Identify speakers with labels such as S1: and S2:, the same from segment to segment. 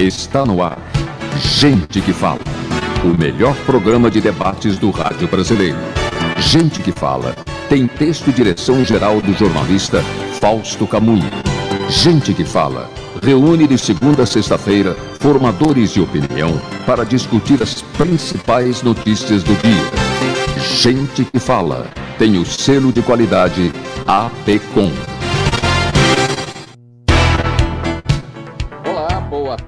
S1: Está no ar. Gente que fala. O melhor programa de debates do rádio brasileiro. Gente que fala. Tem texto e direção geral do jornalista Fausto Camunha. Gente que fala. Reúne de segunda a sexta-feira formadores de opinião para discutir as principais notícias do dia. Gente que fala. Tem o selo de qualidade APCOM.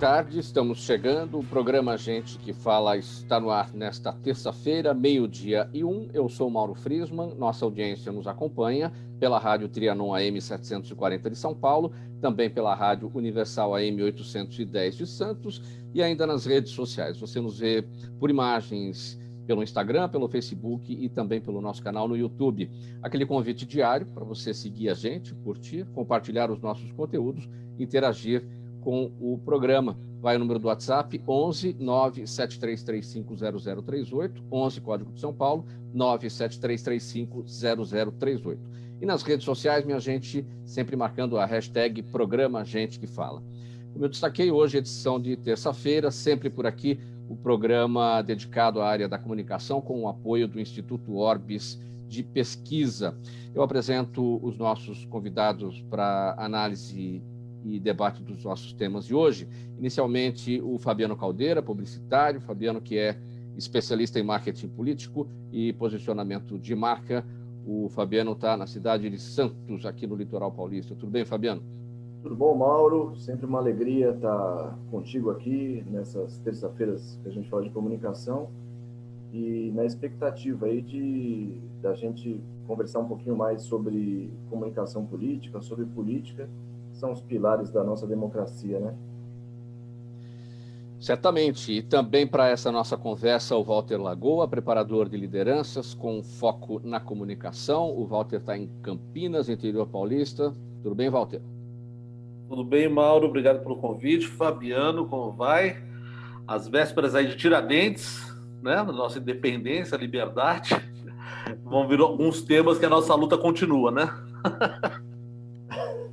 S2: Tarde, estamos chegando. O programa Gente que Fala está no ar nesta terça-feira, meio-dia e um. Eu sou Mauro Frisman, nossa audiência nos acompanha pela Rádio Trianon AM 740 de São Paulo, também pela Rádio Universal AM 810 de Santos e ainda nas redes sociais. Você nos vê por imagens pelo Instagram, pelo Facebook e também pelo nosso canal no YouTube. Aquele convite diário para você seguir a gente, curtir, compartilhar os nossos conteúdos, interagir com o programa. Vai o número do WhatsApp 11 97335 0038, 11 Código de São Paulo, 97335 0038. E nas redes sociais, minha gente, sempre marcando a hashtag Programa Gente que Fala. Como eu destaquei hoje, edição de terça-feira, sempre por aqui, o programa dedicado à área da comunicação com o apoio do Instituto Orbis de Pesquisa. Eu apresento os nossos convidados para análise e debate dos nossos temas de hoje. Inicialmente, o Fabiano Caldeira, publicitário, Fabiano que é especialista em marketing político e posicionamento de marca. O Fabiano está na cidade de Santos, aqui no litoral paulista. Tudo bem, Fabiano?
S3: Tudo bom, Mauro? Sempre uma alegria estar contigo aqui nessas terça-feiras que a gente fala de comunicação e na expectativa aí de da gente conversar um pouquinho mais sobre comunicação política, sobre política são os pilares da nossa democracia, né?
S2: Certamente. E também para essa nossa conversa, o Walter Lagoa, preparador de lideranças com foco na comunicação. O Walter está em Campinas, interior paulista. Tudo bem, Walter?
S4: Tudo bem, Mauro. Obrigado pelo convite. Fabiano, como vai? As vésperas aí de Tiradentes, né? Na nossa independência, liberdade. Vão vir alguns temas que a nossa luta continua, né?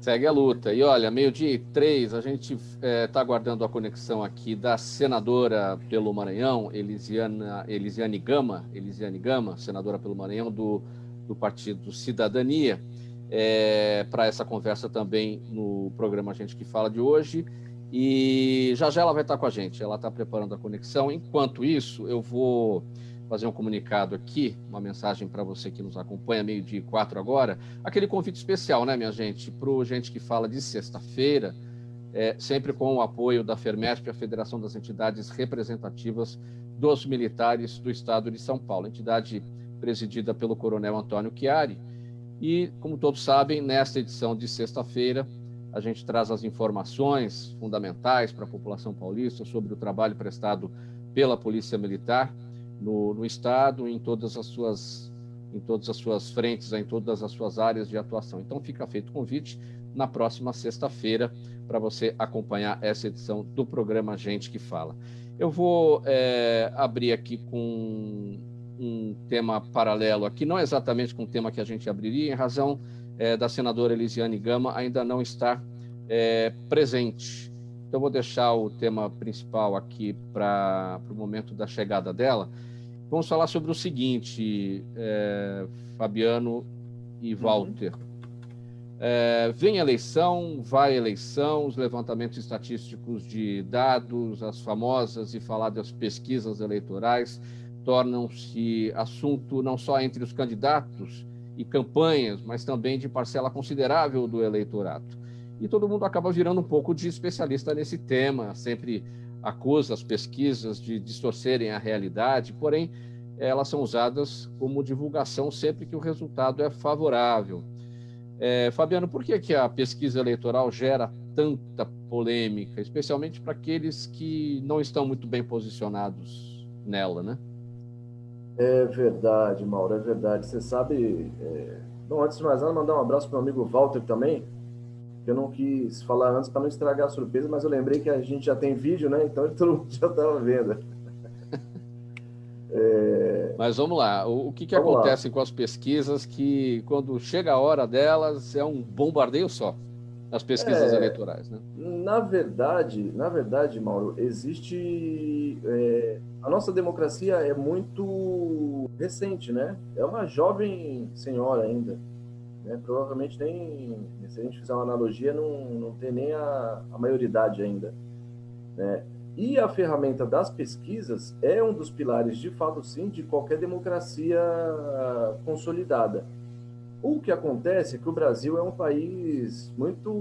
S2: Segue a luta. E olha, meio-dia e três, a gente está é, tá aguardando a conexão aqui da senadora pelo Maranhão, Elisiana, Elisiane Gama, Elisiane Gama, senadora pelo Maranhão do, do Partido Cidadania, é, para essa conversa também no programa Gente que Fala de hoje. E já já ela vai estar com a gente, ela está preparando a conexão. Enquanto isso, eu vou fazer um comunicado aqui, uma mensagem para você que nos acompanha, meio-dia quatro agora. Aquele convite especial, né, minha gente, para o gente que fala de sexta-feira, é, sempre com o apoio da FERMESP, a Federação das Entidades Representativas dos Militares do Estado de São Paulo, entidade presidida pelo Coronel Antônio Chiari. E, como todos sabem, nesta edição de sexta-feira, a gente traz as informações fundamentais para a população paulista sobre o trabalho prestado pela Polícia Militar no, no Estado, em todas as suas em todas as suas frentes, em todas as suas áreas de atuação. Então fica feito o convite na próxima sexta-feira para você acompanhar essa edição do programa Gente que Fala. Eu vou é, abrir aqui com um tema paralelo aqui, não exatamente com o tema que a gente abriria, em razão é, da senadora Elisiane Gama ainda não estar é, presente. Então, vou deixar o tema principal aqui para o momento da chegada dela. Vamos falar sobre o seguinte, é, Fabiano e uhum. Walter. Uhum. É, vem eleição, vai eleição, os levantamentos estatísticos de dados, as famosas e faladas pesquisas eleitorais tornam-se assunto não só entre os candidatos e campanhas, mas também de parcela considerável do eleitorado. E todo mundo acaba virando um pouco de especialista nesse tema, sempre acusa as pesquisas de distorcerem a realidade, porém, elas são usadas como divulgação sempre que o resultado é favorável. É, Fabiano, por que, que a pesquisa eleitoral gera tanta polêmica, especialmente para aqueles que não estão muito bem posicionados nela, né?
S3: É verdade, Mauro, é verdade. Você sabe. É... Bom, antes de mais nada, mandar um abraço para o amigo Walter também, eu não quis falar antes para não estragar a surpresa, mas eu lembrei que a gente já tem vídeo, né? Então todo mundo já estava vendo.
S2: É... Mas vamos lá, o, que, que acontece lá. com as pesquisas que, quando chega a hora delas, é um bombardeio só? nas pesquisas é, eleitorais, né?
S3: Na verdade, na verdade, Mauro, existe é, a nossa democracia é muito recente, né? É uma jovem senhora ainda, né? Provavelmente nem, se a gente fizer uma analogia, não, não tem nem a, a maioridade ainda, né? E a ferramenta das pesquisas é um dos pilares, de fato, sim, de qualquer democracia consolidada. O que acontece é que o Brasil é um país muito,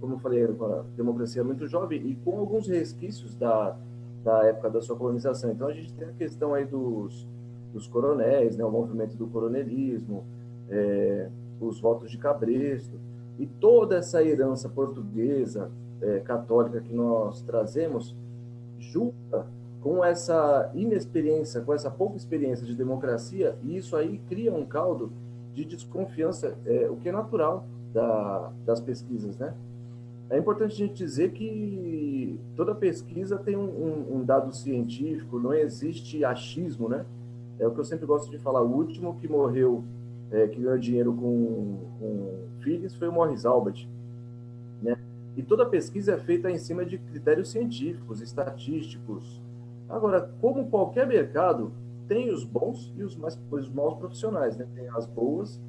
S3: como eu falei, uma democracia muito jovem e com alguns resquícios da, da época da sua colonização. Então a gente tem a questão aí dos, dos coronéis, né, o movimento do coronelismo, é, os votos de cabresto e toda essa herança portuguesa, é, católica que nós trazemos, junta com essa inexperiência, com essa pouca experiência de democracia, e isso aí cria um caldo de desconfiança, é, o que é natural da, das pesquisas, né? É importante a gente dizer que toda pesquisa tem um, um, um, dado científico, não existe achismo, né? É o que eu sempre gosto de falar. O último que morreu, é, que ganhou dinheiro com, com filhos, foi o Morris Albert, né? E toda pesquisa é feita em cima de critérios científicos, estatísticos. Agora, como qualquer mercado, tem os bons e os, mais, os maus profissionais, né? Tem as boas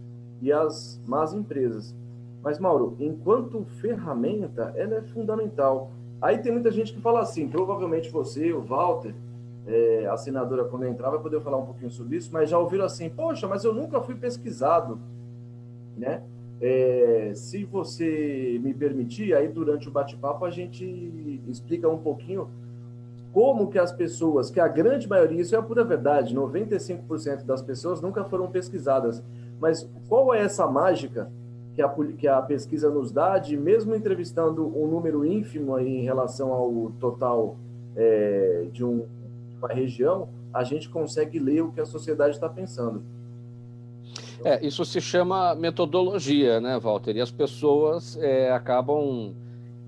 S3: e as más empresas. Mas, Mauro, enquanto ferramenta, ela é fundamental. Aí tem muita gente que fala assim, provavelmente você, o Walter, é, a senadora, quando entrar, vai poder falar um pouquinho sobre isso, mas já ouviram assim, poxa, mas eu nunca fui pesquisado, né? É, se você me permitir, aí durante o bate-papo a gente explica um pouquinho como que as pessoas, que a grande maioria, isso é a pura verdade, 95% das pessoas nunca foram pesquisadas. Mas qual é essa mágica que a, que a pesquisa nos dá de, mesmo entrevistando um número ínfimo em relação ao total é, de, um, uma região, a gente consegue ler o que a sociedade está pensando.
S2: É, isso se chama metodologia, né, Walter? E as pessoas é, acabam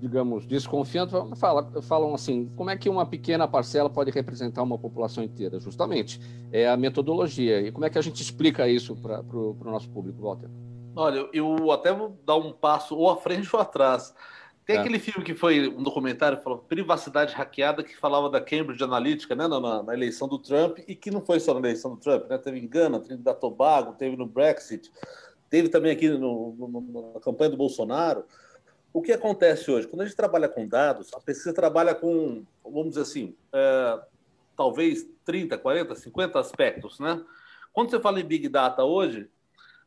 S2: digamos, desconfiando, fala, falam assim, como é que uma pequena parcela pode representar uma população inteira? Justamente, é a metodologia. E como é que a gente explica isso para o nosso público, Walter?
S4: Olha, eu até vou dar um passo ou à frente ou atrás. Tem é. aquele filme que foi um documentário que falou privacidade hackeada, que falava da Cambridge Analytica, né, na, na, eleição do Trump, e que não foi só na eleição do Trump, né? Teve em Gana, teve da Tobago, teve no Brexit, teve também aqui no, no, na campanha do Bolsonaro. O que acontece hoje? Quando a gente trabalha com dados, a pesquisa trabalha com, vamos dizer assim, é, talvez 30, 40, 50 aspectos, né? Quando você fala em Big Data hoje,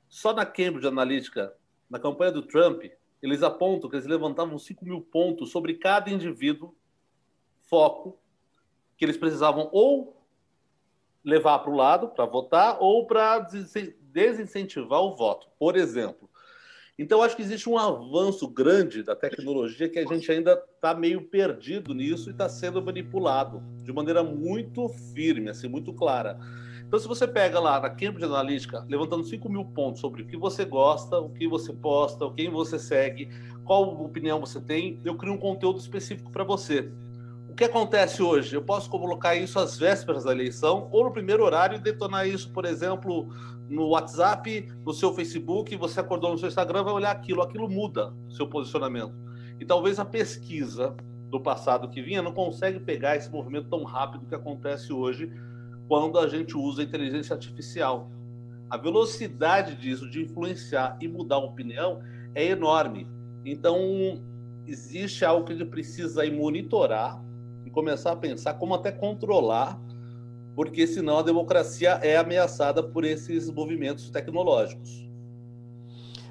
S4: só na Cambridge Analytica, na campanha do Trump, eles apontam que eles levantavam 5 mil pontos sobre cada indivíduo, foco, que eles precisavam ou levar para o lado para votar ou para desincentivar o voto. Por exemplo, então, acho que existe um avanço grande da tecnologia que a gente ainda está meio perdido nisso e está sendo manipulado de maneira muito firme, assim, muito clara. Então, se você pega lá na Cambridge Analytica, levantando 5 mil pontos sobre o que você gosta, o que você posta, quem você segue, qual opinião você tem, eu crio um conteúdo específico para você. O que acontece hoje? Eu posso colocar isso às vésperas da eleição ou no primeiro horário e detonar isso, por exemplo, no WhatsApp, no seu Facebook, você acordou no seu Instagram, vai olhar aquilo, aquilo muda seu posicionamento. E talvez a pesquisa do passado que vinha não consegue pegar esse movimento tão rápido que acontece hoje quando a gente usa a inteligência artificial. A velocidade disso de influenciar e mudar a opinião é enorme. Então, existe algo que a gente precisa monitorar começar a pensar como até controlar, porque senão a democracia é ameaçada por esses movimentos tecnológicos.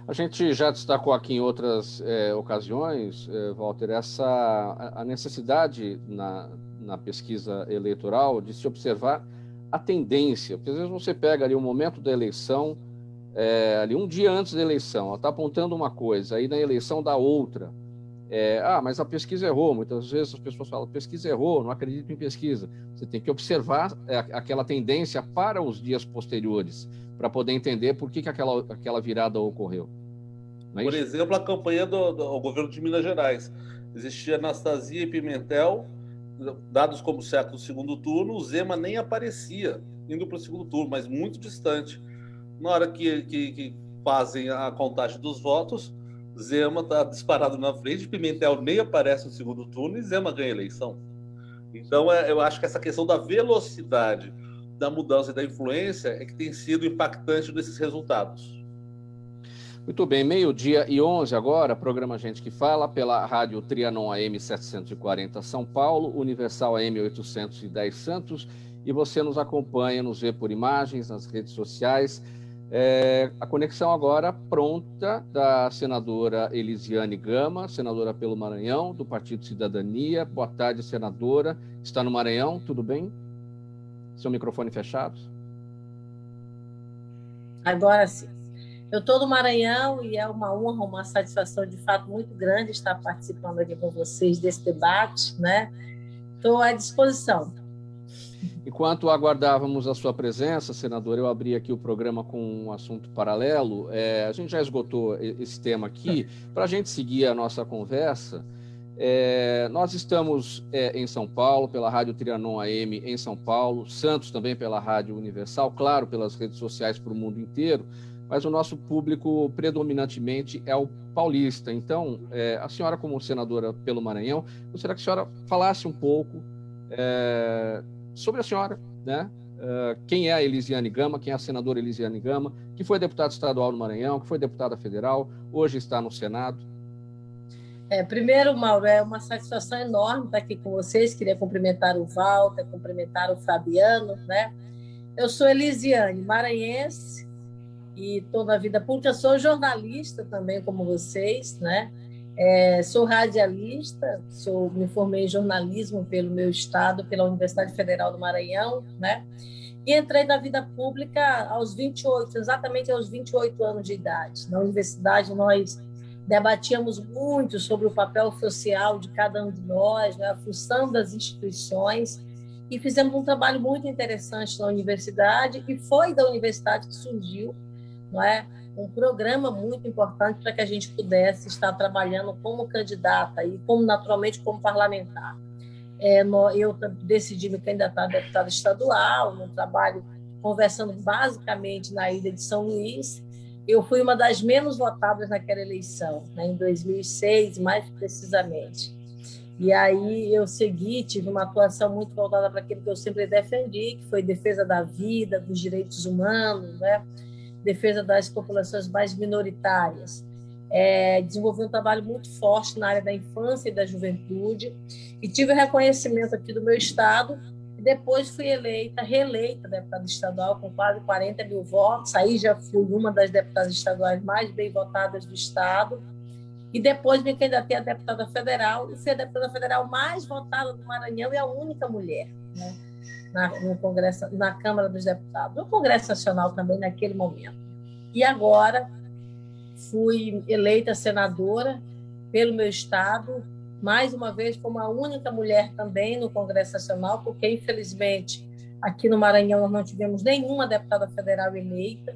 S2: A gente já destacou aqui em outras é, ocasiões, é, Walter, essa a necessidade na, na pesquisa eleitoral de se observar a tendência, porque às vezes você pega ali o momento da eleição, é, ali um dia antes da eleição, ela está apontando uma coisa, aí na eleição dá outra. É, ah, mas a pesquisa errou. Muitas vezes as pessoas falam, pesquisa errou, não acredito em pesquisa. Você tem que observar é, aquela tendência para os dias posteriores, para poder entender por que, que aquela, aquela virada ocorreu.
S4: É Por exemplo, a campanha do, do governo de Minas Gerais. Existia Anastasia e Pimentel, dados como certo no segundo turno, o Zema nem aparecia indo para o segundo turno, mas muito distante. Na hora que, que, que fazem a contagem dos votos, Zema está disparado na frente, Pimentel nem aparece no segundo turno e Zema ganha a eleição. Então, é, eu acho que essa questão da velocidade da mudança e da influência é que tem sido impactante nesses resultados.
S2: Muito bem, meio-dia e 11 agora, programa Gente que Fala, pela rádio Trianon AM 740 São Paulo, Universal AM 810 Santos, e você nos acompanha, nos vê por imagens, nas redes sociais. É, a conexão agora pronta da senadora Elisiane Gama, senadora pelo Maranhão, do Partido Cidadania. Boa tarde, senadora. Está no Maranhão, tudo bem? Seu microfone fechado?
S5: Agora sim. Eu estou no Maranhão e é uma honra, uma satisfação de fato muito grande estar participando aqui com vocês desse debate, né? Estou à disposição.
S2: Enquanto aguardávamos a sua presença, senador, eu abri aqui o programa com um assunto paralelo. É, a gente já esgotou esse tema aqui. Para a gente seguir a nossa conversa, é, nós estamos é, em São Paulo, pela Rádio Trianon AM em São Paulo, Santos também pela Rádio Universal, claro, pelas redes sociais para o mundo inteiro mas o nosso público predominantemente é o paulista. Então, é, a senhora, como senadora pelo Maranhão, gostaria que a senhora falasse um pouco é, sobre a senhora, né? Uh, quem é a Elisiane Gama, quem é a senadora Elisiane Gama, que foi deputada estadual no Maranhão, que foi deputada federal, hoje está no Senado.
S5: É, primeiro, Mauro, é uma satisfação enorme estar aqui com vocês. Queria cumprimentar o Walter, cumprimentar o Fabiano, né? Eu sou Elisiane, maranhense, e estou na vida pública. Sou jornalista também, como vocês, né? É, sou radialista, sou, me formei em jornalismo pelo meu estado, pela Universidade Federal do Maranhão, né? E entrei na vida pública aos 28, exatamente aos 28 anos de idade. Na universidade, nós debatíamos muito sobre o papel social de cada um de nós, né? a função das instituições, e fizemos um trabalho muito interessante na universidade, e foi da universidade que surgiu não é? um programa muito importante para que a gente pudesse estar trabalhando como candidata e como naturalmente como parlamentar. É, eu decidi me candidatar a deputada estadual, no trabalho conversando basicamente na ilha de São Luís. Eu fui uma das menos votadas naquela eleição, né, em 2006, mais precisamente. E aí eu segui, tive uma atuação muito voltada para aquilo que eu sempre defendi, que foi defesa da vida, dos direitos humanos, né? Defesa das populações mais minoritárias. É, desenvolvi um trabalho muito forte na área da infância e da juventude e tive reconhecimento aqui do meu estado e depois fui eleita, reeleita deputada estadual com quase 40 mil votos. Aí já fui uma das deputadas estaduais mais bem votadas do estado e depois me candidatei a deputada federal e fui a deputada federal mais votada do Maranhão e a única mulher. Né? Na, no Congresso, na Câmara dos Deputados, no Congresso Nacional também naquele momento. E agora fui eleita senadora pelo meu estado, mais uma vez como a única mulher também no Congresso Nacional, porque infelizmente aqui no Maranhão nós não tivemos nenhuma deputada federal eleita,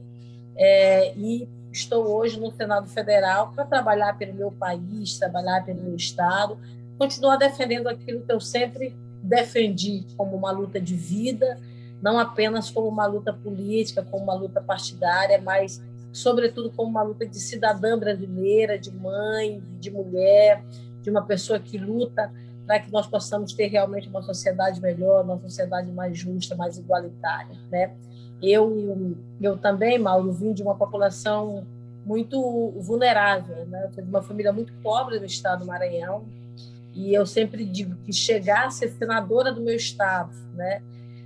S5: é, e estou hoje no Senado Federal para trabalhar pelo meu país, trabalhar pelo meu estado, continuar defendendo aquilo que eu sempre defendi como uma luta de vida, não apenas como uma luta política, como uma luta partidária, mas, sobretudo, como uma luta de cidadã brasileira, de mãe, de mulher, de uma pessoa que luta para que nós possamos ter realmente uma sociedade melhor, uma sociedade mais justa, mais igualitária, né? Eu, eu também, Mauro, vim de uma população muito vulnerável, né? De uma família muito pobre no estado do Maranhão, e eu sempre digo que chegar a ser senadora do meu estado, né,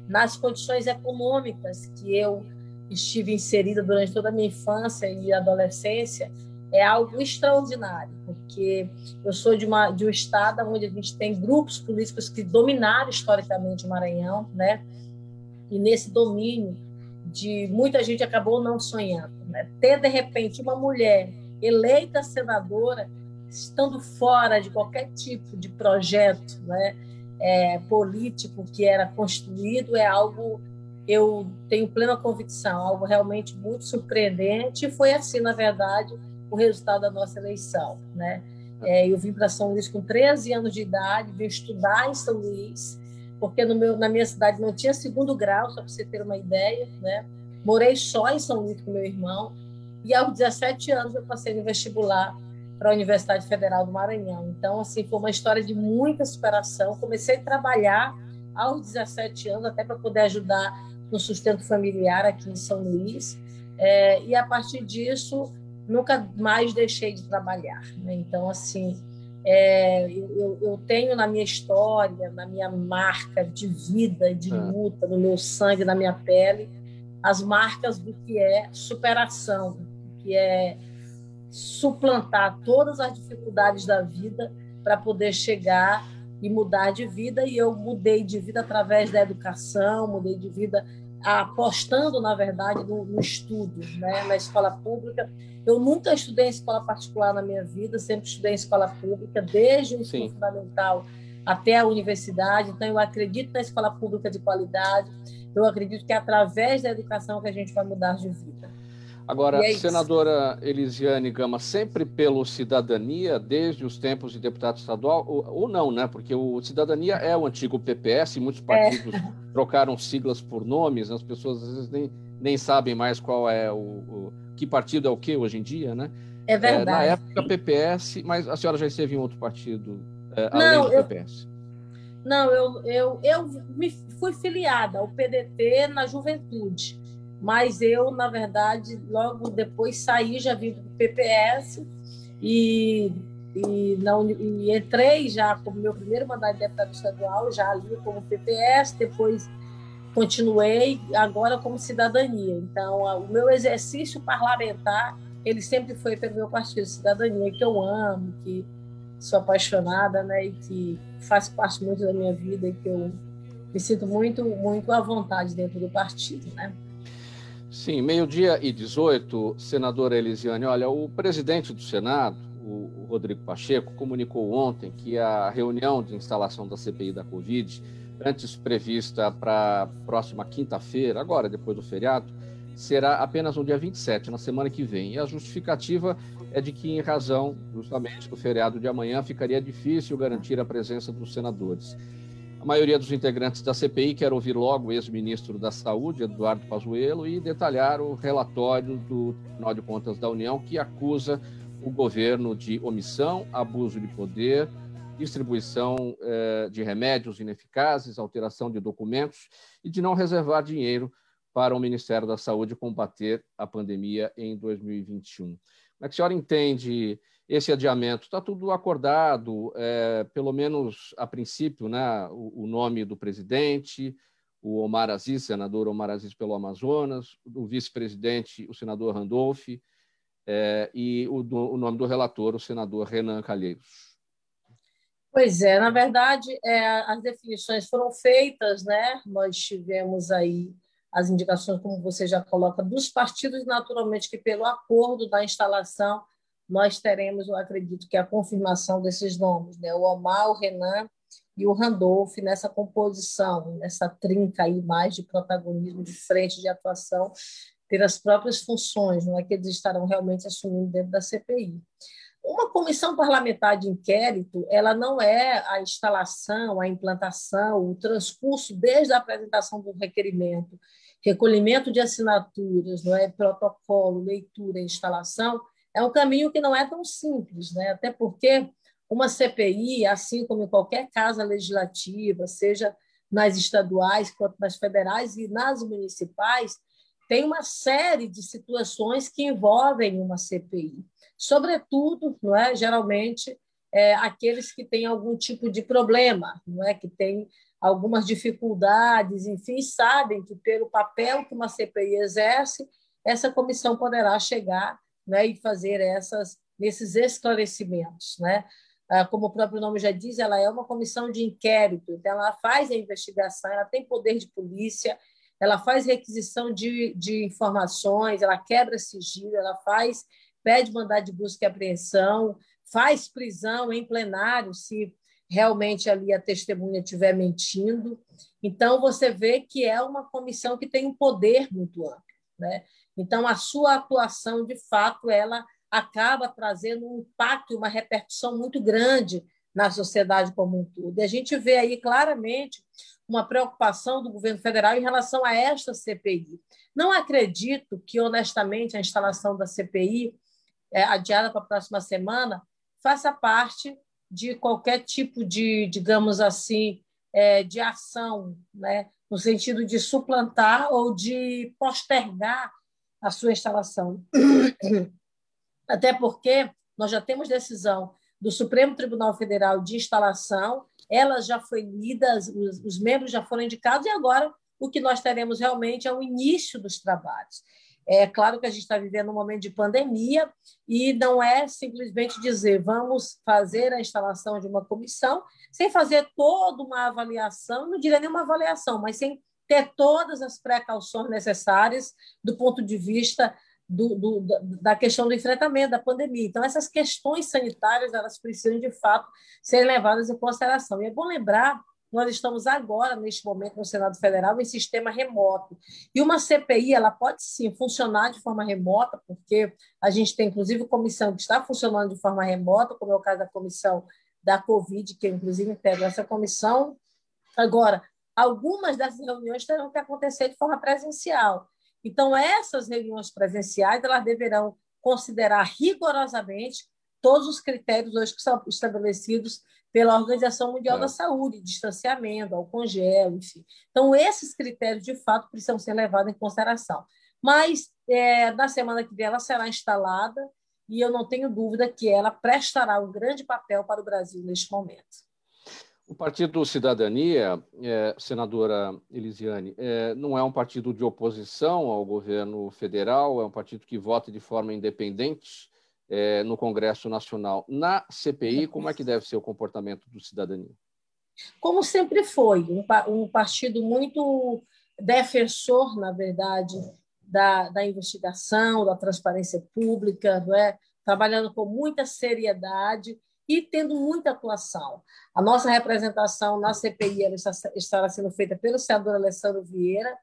S5: nas condições econômicas que eu estive inserida durante toda a minha infância e adolescência, é algo extraordinário, porque eu sou de, uma, de um estado onde a gente tem grupos políticos que dominaram historicamente o Maranhão, né? E nesse domínio de muita gente acabou não sonhando, né? Ter de repente uma mulher eleita senadora estando fora de qualquer tipo de projeto né, é, político que era construído, é algo, eu tenho plena convicção, algo realmente muito surpreendente. E foi assim, na verdade, o resultado da nossa eleição. Né? É, eu vim para São Luís com 13 anos de idade, vim estudar em São Luís, porque meu, na minha cidade não tinha segundo grau, só para você ter uma ideia. Né? Morei só em São Luís com meu irmão, e aos 17 anos eu passei no vestibular para a Universidade Federal do Maranhão. Então, assim, foi uma história de muita superação. Comecei a trabalhar aos 17 anos, até para poder ajudar no sustento familiar aqui em São Luís. É, e a partir disso, nunca mais deixei de trabalhar. Né? Então, assim, é, eu, eu, tenho na minha história, na minha marca de vida, de é. luta, no meu sangue, na minha pele, as marcas do que é superação, do que é suplantar todas as dificuldades da vida para poder chegar e mudar de vida. E eu mudei de vida através da educação, mudei de vida apostando, na verdade, no, no estudo, né? na escola pública. Eu nunca estudei em escola particular na minha vida, sempre estudei em escola pública, desde o ensino fundamental até a universidade. Então, eu acredito na escola pública de qualidade. Eu acredito que é através da educação que a gente vai mudar de vida.
S2: Agora, é senadora Elisiane Gama, sempre pelo cidadania, desde os tempos de deputado estadual, ou, ou não, né? Porque o cidadania é o antigo PPS, muitos é. partidos é. trocaram siglas por nomes, as pessoas às vezes nem, nem sabem mais qual é o, o que partido é o que hoje em dia, né?
S5: É verdade. É,
S2: na época PPS, mas a senhora já esteve em outro partido é, além não, do eu, PPS?
S5: Não, eu, eu, eu me fui filiada ao PDT na juventude mas eu, na verdade, logo depois saí, já vim para o PPS e, e, não, e entrei já como meu primeiro mandato de deputado estadual, já ali como PPS, depois continuei agora como cidadania. Então, o meu exercício parlamentar, ele sempre foi pelo meu partido Cidadania, que eu amo, que sou apaixonada, né, e que faz parte muito da minha vida e que eu me sinto muito, muito à vontade dentro do partido, né?
S2: Sim, meio-dia e 18, senadora Elisiane, olha, o presidente do Senado, o Rodrigo Pacheco, comunicou ontem que a reunião de instalação da CPI da Covid, antes prevista para próxima quinta-feira, agora depois do feriado, será apenas no dia 27, na semana que vem. E a justificativa é de que, em razão justamente do feriado de amanhã, ficaria difícil garantir a presença dos senadores. A maioria dos integrantes da CPI quer ouvir logo o ex-ministro da Saúde, Eduardo Pazuello, e detalhar o relatório do Tribunal de Contas da União que acusa o governo de omissão, abuso de poder, distribuição eh, de remédios ineficazes, alteração de documentos e de não reservar dinheiro para o Ministério da Saúde combater a pandemia em 2021. Como é que a senhora entende esse adiamento. Está tudo acordado, é, pelo menos a princípio, né, o, o, nome do presidente, o Omar Aziz, senador Omar Aziz pelo Amazonas, o vice-presidente, o senador Randolph, é, e o, do, o, nome do relator, o senador Renan Calheiros.
S5: Pois é, na verdade, é, as definições foram feitas, né? Nós tivemos aí as indicações, como você já coloca, dos partidos, naturalmente, que pelo acordo da instalação nós teremos, eu acredito, que a confirmação desses nomes, né? o Omar, o Renan e o Randolph nessa composição, nessa trinca aí mais de protagonismo, de frente de atuação, ter as próprias funções, não é que eles estarão realmente assumindo dentro da CPI. Uma comissão parlamentar de inquérito, ela não é a instalação, a implantação, o transcurso desde a apresentação do requerimento, recolhimento de assinaturas, não é protocolo, leitura instalação, é um caminho que não é tão simples, né? até porque uma CPI, assim como em qualquer casa legislativa, seja nas estaduais quanto nas federais e nas municipais, tem uma série de situações que envolvem uma CPI. Sobretudo, não é, geralmente, é, aqueles que têm algum tipo de problema, não é, que têm algumas dificuldades, enfim, sabem que pelo papel que uma CPI exerce, essa comissão poderá chegar né, e fazer essas nesses esclarecimentos, né? Ah, como o próprio nome já diz, ela é uma comissão de inquérito, então ela faz a investigação, ela tem poder de polícia, ela faz requisição de, de informações, ela quebra sigilo, ela faz pede mandado de busca e apreensão, faz prisão em plenário se realmente ali a testemunha estiver mentindo. Então, você vê que é uma comissão que tem um poder muito amplo. Né? Então, a sua atuação, de fato, ela acaba trazendo um impacto, uma repercussão muito grande na sociedade como um todo. E a gente vê aí claramente uma preocupação do governo federal em relação a esta CPI. Não acredito que, honestamente, a instalação da CPI, é, adiada para a próxima semana, faça parte de qualquer tipo de, digamos assim, é, de ação, né? no sentido de suplantar ou de postergar a sua instalação. Até porque nós já temos decisão do Supremo Tribunal Federal de instalação, ela já foi lida, os, os membros já foram indicados, e agora o que nós teremos realmente é o início dos trabalhos. É claro que a gente está vivendo um momento de pandemia e não é simplesmente dizer vamos fazer a instalação de uma comissão sem fazer toda uma avaliação, não diria nem uma avaliação, mas sem ter todas as precauções necessárias do ponto de vista do, do, da questão do enfrentamento da pandemia. Então, essas questões sanitárias elas precisam, de fato, ser levadas em consideração. E é bom lembrar nós estamos agora, neste momento, no Senado Federal, em sistema remoto. E uma CPI ela pode sim funcionar de forma remota, porque a gente tem, inclusive, comissão que está funcionando de forma remota, como é o caso da comissão da Covid, que eu, inclusive, integro essa comissão. Agora, algumas dessas reuniões terão que acontecer de forma presencial. Então, essas reuniões presenciais elas deverão considerar rigorosamente todos os critérios hoje que são estabelecidos pela Organização Mundial é. da Saúde, distanciamento, álcool gel, enfim. Então, esses critérios, de fato, precisam ser levados em consideração. Mas, é, na semana que vem, ela será instalada e eu não tenho dúvida que ela prestará um grande papel para o Brasil neste momento.
S2: O Partido Cidadania, é, senadora Elisiane, é, não é um partido de oposição ao governo federal, é um partido que vota de forma independente é, no Congresso Nacional. Na CPI, como é que deve ser o comportamento do cidadania?
S5: Como sempre foi, um, um partido muito defensor, na verdade, da, da investigação, da transparência pública, não é? trabalhando com muita seriedade e tendo muita atuação. A nossa representação na CPI estará sendo feita pelo senador Alessandro Vieira,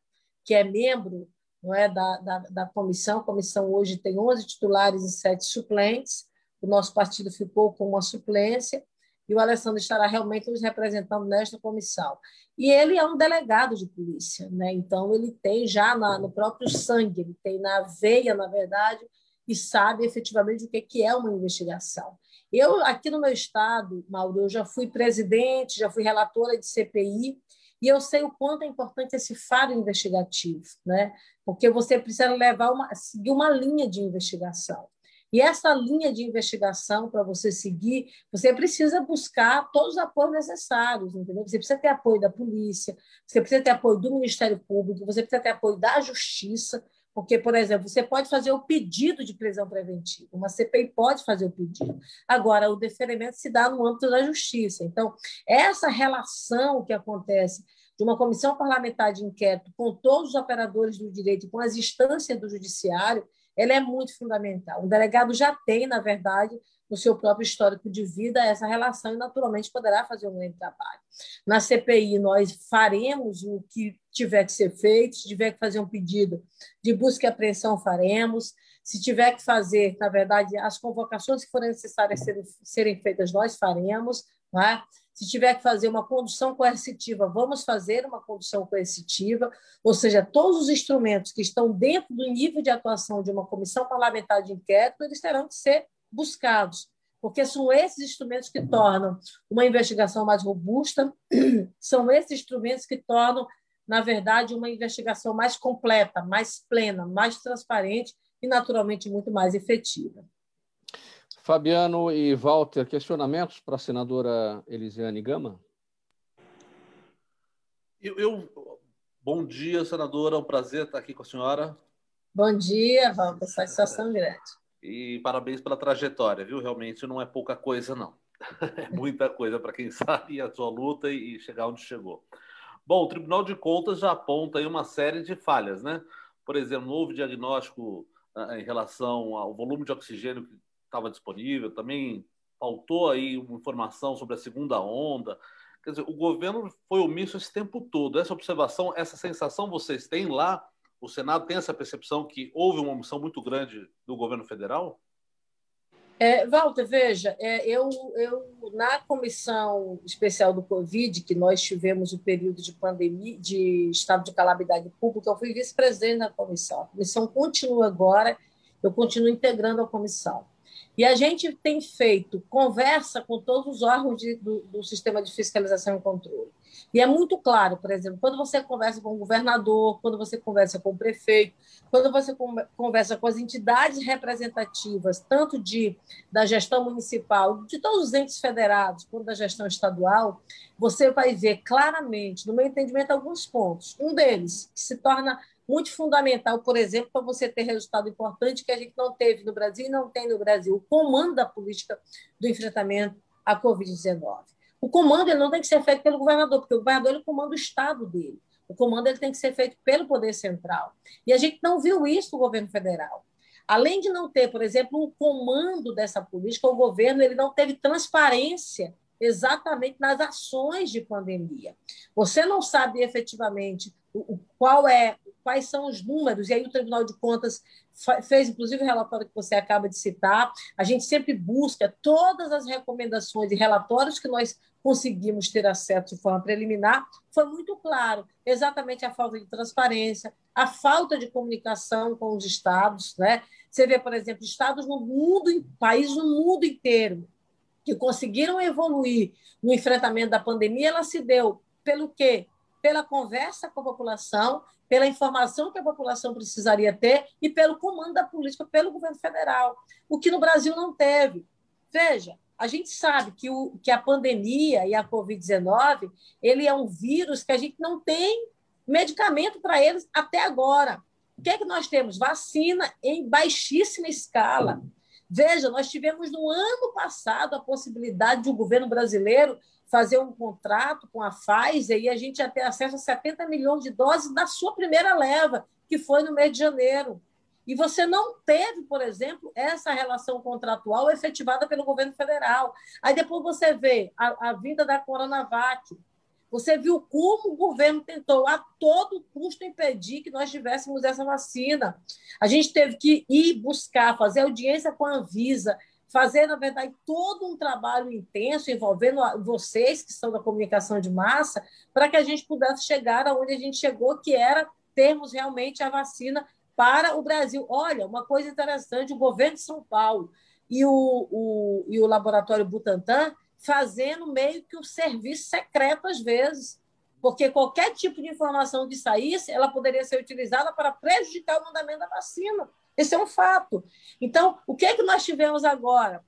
S5: que é membro não é, da, da, da comissão. A comissão hoje tem 11 titulares e 7 suplentes. O nosso partido ficou com uma suplência e o Alessandro estará realmente nos representando nesta comissão. E ele é um delegado de polícia, né? então ele tem já na, no próprio sangue, ele tem na veia, na verdade, e sabe efetivamente o que é uma investigação. Eu, aqui no meu estado, Mauro, eu já fui presidente, já fui relatora de CPI, e eu sei o quanto é importante esse faro investigativo, né? porque você precisa levar uma, seguir uma linha de investigação. E essa linha de investigação, para você seguir, você precisa buscar todos os apoios necessários, entendeu? Você precisa ter apoio da polícia, você precisa ter apoio do Ministério Público, você precisa ter apoio da Justiça, porque, por exemplo, você pode fazer o pedido de prisão preventiva, uma CPI pode fazer o pedido. Agora, o deferimento se dá no âmbito da justiça. Então, essa relação que acontece de uma comissão parlamentar de inquérito com todos os operadores do direito, com as instâncias do judiciário, ela é muito fundamental. O delegado já tem, na verdade, no seu próprio histórico de vida essa relação e, naturalmente, poderá fazer um grande trabalho. Na CPI, nós faremos o que tiver que ser feito, se tiver que fazer um pedido de busca e apreensão, faremos. Se tiver que fazer, na verdade, as convocações que forem necessárias serem, serem feitas, nós faremos. É? Se tiver que fazer uma condução coercitiva, vamos fazer uma condução coercitiva, ou seja, todos os instrumentos que estão dentro do nível de atuação de uma comissão parlamentar de inquérito, eles terão que ser buscados, porque são esses instrumentos que tornam uma investigação mais robusta, são esses instrumentos que tornam, na verdade, uma investigação mais completa, mais plena, mais transparente e, naturalmente, muito mais efetiva.
S2: Fabiano e Walter, questionamentos para a senadora Elisiane Gama?
S4: Eu, eu, bom dia, senadora. É um prazer estar aqui com a senhora.
S5: Bom dia, Walter. Satisfação grande.
S4: E parabéns pela trajetória, viu? Realmente não é pouca coisa, não. É muita coisa para quem sabe a sua luta e chegar onde chegou. Bom, o Tribunal de Contas já aponta aí uma série de falhas, né? Por exemplo, novo diagnóstico ah, em relação ao volume de oxigênio que estava disponível, também faltou aí uma informação sobre a segunda onda. Quer dizer, o governo foi omisso esse tempo todo. Essa observação, essa sensação vocês têm lá? O Senado tem essa percepção que houve uma omissão muito grande do governo federal?
S5: É, Walter, veja, é, eu, eu na comissão especial do Covid, que nós tivemos o período de pandemia, de estado de calamidade pública, eu fui vice-presidente da comissão. A comissão continua agora, eu continuo integrando a comissão. E a gente tem feito conversa com todos os órgãos de, do, do, sistema de fiscalização e controle. E é muito claro, por exemplo, quando você conversa com o governador, quando você conversa com o prefeito, quando você conversa com as entidades representativas, tanto de, da gestão municipal, de todos os entes federados, quanto da gestão estadual, você vai ver claramente, no meu entendimento, alguns pontos. Um deles, que se torna muito fundamental, por exemplo, para você ter resultado importante que a gente não teve no Brasil e não tem no Brasil, o comando da política do enfrentamento à Covid-19. O comando ele não tem que ser feito pelo governador, porque o governador ele comanda o estado dele. O comando ele tem que ser feito pelo poder central. E a gente não viu isso no governo federal. Além de não ter, por exemplo, um comando dessa política, o governo ele não teve transparência exatamente nas ações de pandemia. Você não sabe efetivamente o, qual é quais são os números, e aí o Tribunal de Contas fez, inclusive, o relatório que você acaba de citar. A gente sempre busca todas as recomendações e relatórios que nós conseguimos ter acesso de forma preliminar. Foi muito claro exatamente a falta de transparência, a falta de comunicação com os estados. Né? Você vê, por exemplo, estados no mundo, países no mundo inteiro que conseguiram evoluir no enfrentamento da pandemia, ela se deu pelo quê? Pela conversa com a população, pela informação que a população precisaria ter e pelo comando da política pelo governo federal, o que no Brasil não teve. Veja, a gente sabe que, o, que a pandemia e a Covid-19 ele é um vírus que a gente não tem medicamento para eles até agora. O que é que nós temos? Vacina em baixíssima escala. Veja, nós tivemos no ano passado a possibilidade de o um governo brasileiro fazer um contrato com a Pfizer e a gente ia ter acesso a 70 milhões de doses da sua primeira leva, que foi no mês de janeiro. E você não teve, por exemplo, essa relação contratual efetivada pelo governo federal. Aí depois você vê a, a vinda da Coronavac. Você viu como o governo tentou a todo custo impedir que nós tivéssemos essa vacina. A gente teve que ir buscar, fazer audiência com a Anvisa, fazer, na verdade, todo um trabalho intenso envolvendo vocês, que são da comunicação de massa, para que a gente pudesse chegar aonde a gente chegou, que era termos realmente a vacina para o Brasil. Olha, uma coisa interessante, o governo de São Paulo e o, o, e o laboratório Butantan fazendo meio que um serviço secreto às vezes, porque qualquer tipo de informação que saísse, ela poderia ser utilizada para prejudicar o mandamento da vacina. Esse é um fato. Então, o que é que nós tivemos agora?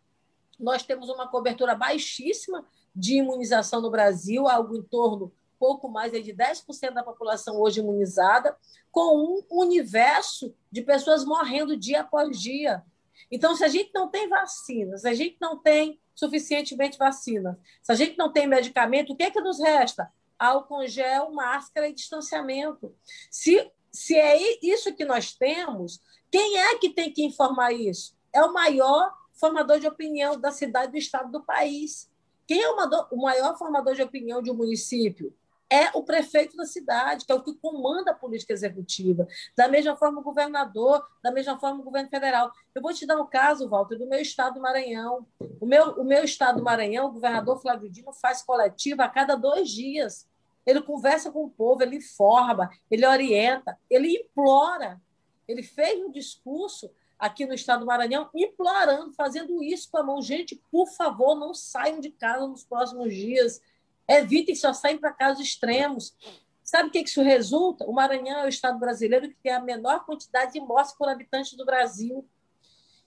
S5: Nós temos uma cobertura baixíssima de imunização no Brasil, algo em torno pouco mais de 10% da população hoje imunizada, com um universo de pessoas morrendo dia após dia. Então, se a gente não tem vacina, se a gente não tem suficientemente vacina, se a gente não tem medicamento, o que é que nos resta? Álcool gel, máscara e distanciamento. Se, se é isso que nós temos, quem é que tem que informar isso? É o maior formador de opinião da cidade, do estado, do país. Quem é o maior formador de opinião de um município? É o prefeito da cidade, que é o que comanda a política executiva. Da mesma forma, o governador, da mesma forma, o governo federal. Eu vou te dar um caso, Walter, do meu estado do Maranhão. O meu, o meu estado do Maranhão, o governador Flávio Dino faz coletiva a cada dois dias. Ele conversa com o povo, ele informa, ele orienta, ele implora ele fez um discurso aqui no estado do Maranhão, implorando, fazendo isso com a mão. Gente, por favor, não saiam de casa nos próximos dias. Evitem só sair para casos extremos. Sabe o que isso resulta? O Maranhão é o estado brasileiro que tem a menor quantidade de mortes por habitante do Brasil.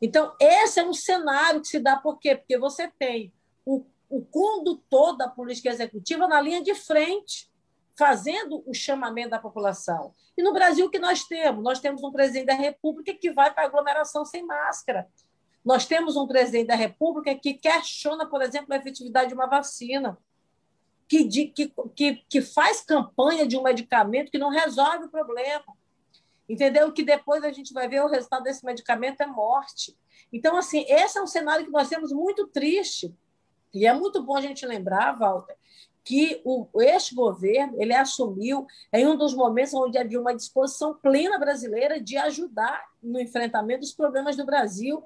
S5: Então, esse é um cenário que se dá por quê? Porque você tem o, o condutor da política executiva na linha de frente fazendo o chamamento da população. E no Brasil, o que nós temos? Nós temos um presidente da República que vai para aglomeração sem máscara. Nós temos um presidente da República que questiona, por exemplo, a efetividade de uma vacina, que, que, que, que faz campanha de um medicamento que não resolve o problema. Entendeu? Que depois a gente vai ver o resultado desse medicamento é morte. Então, assim, esse é um cenário que nós temos muito triste. E é muito bom a gente lembrar, Walter, que o, este governo ele assumiu em um dos momentos onde havia uma disposição plena brasileira de ajudar no enfrentamento dos problemas do Brasil.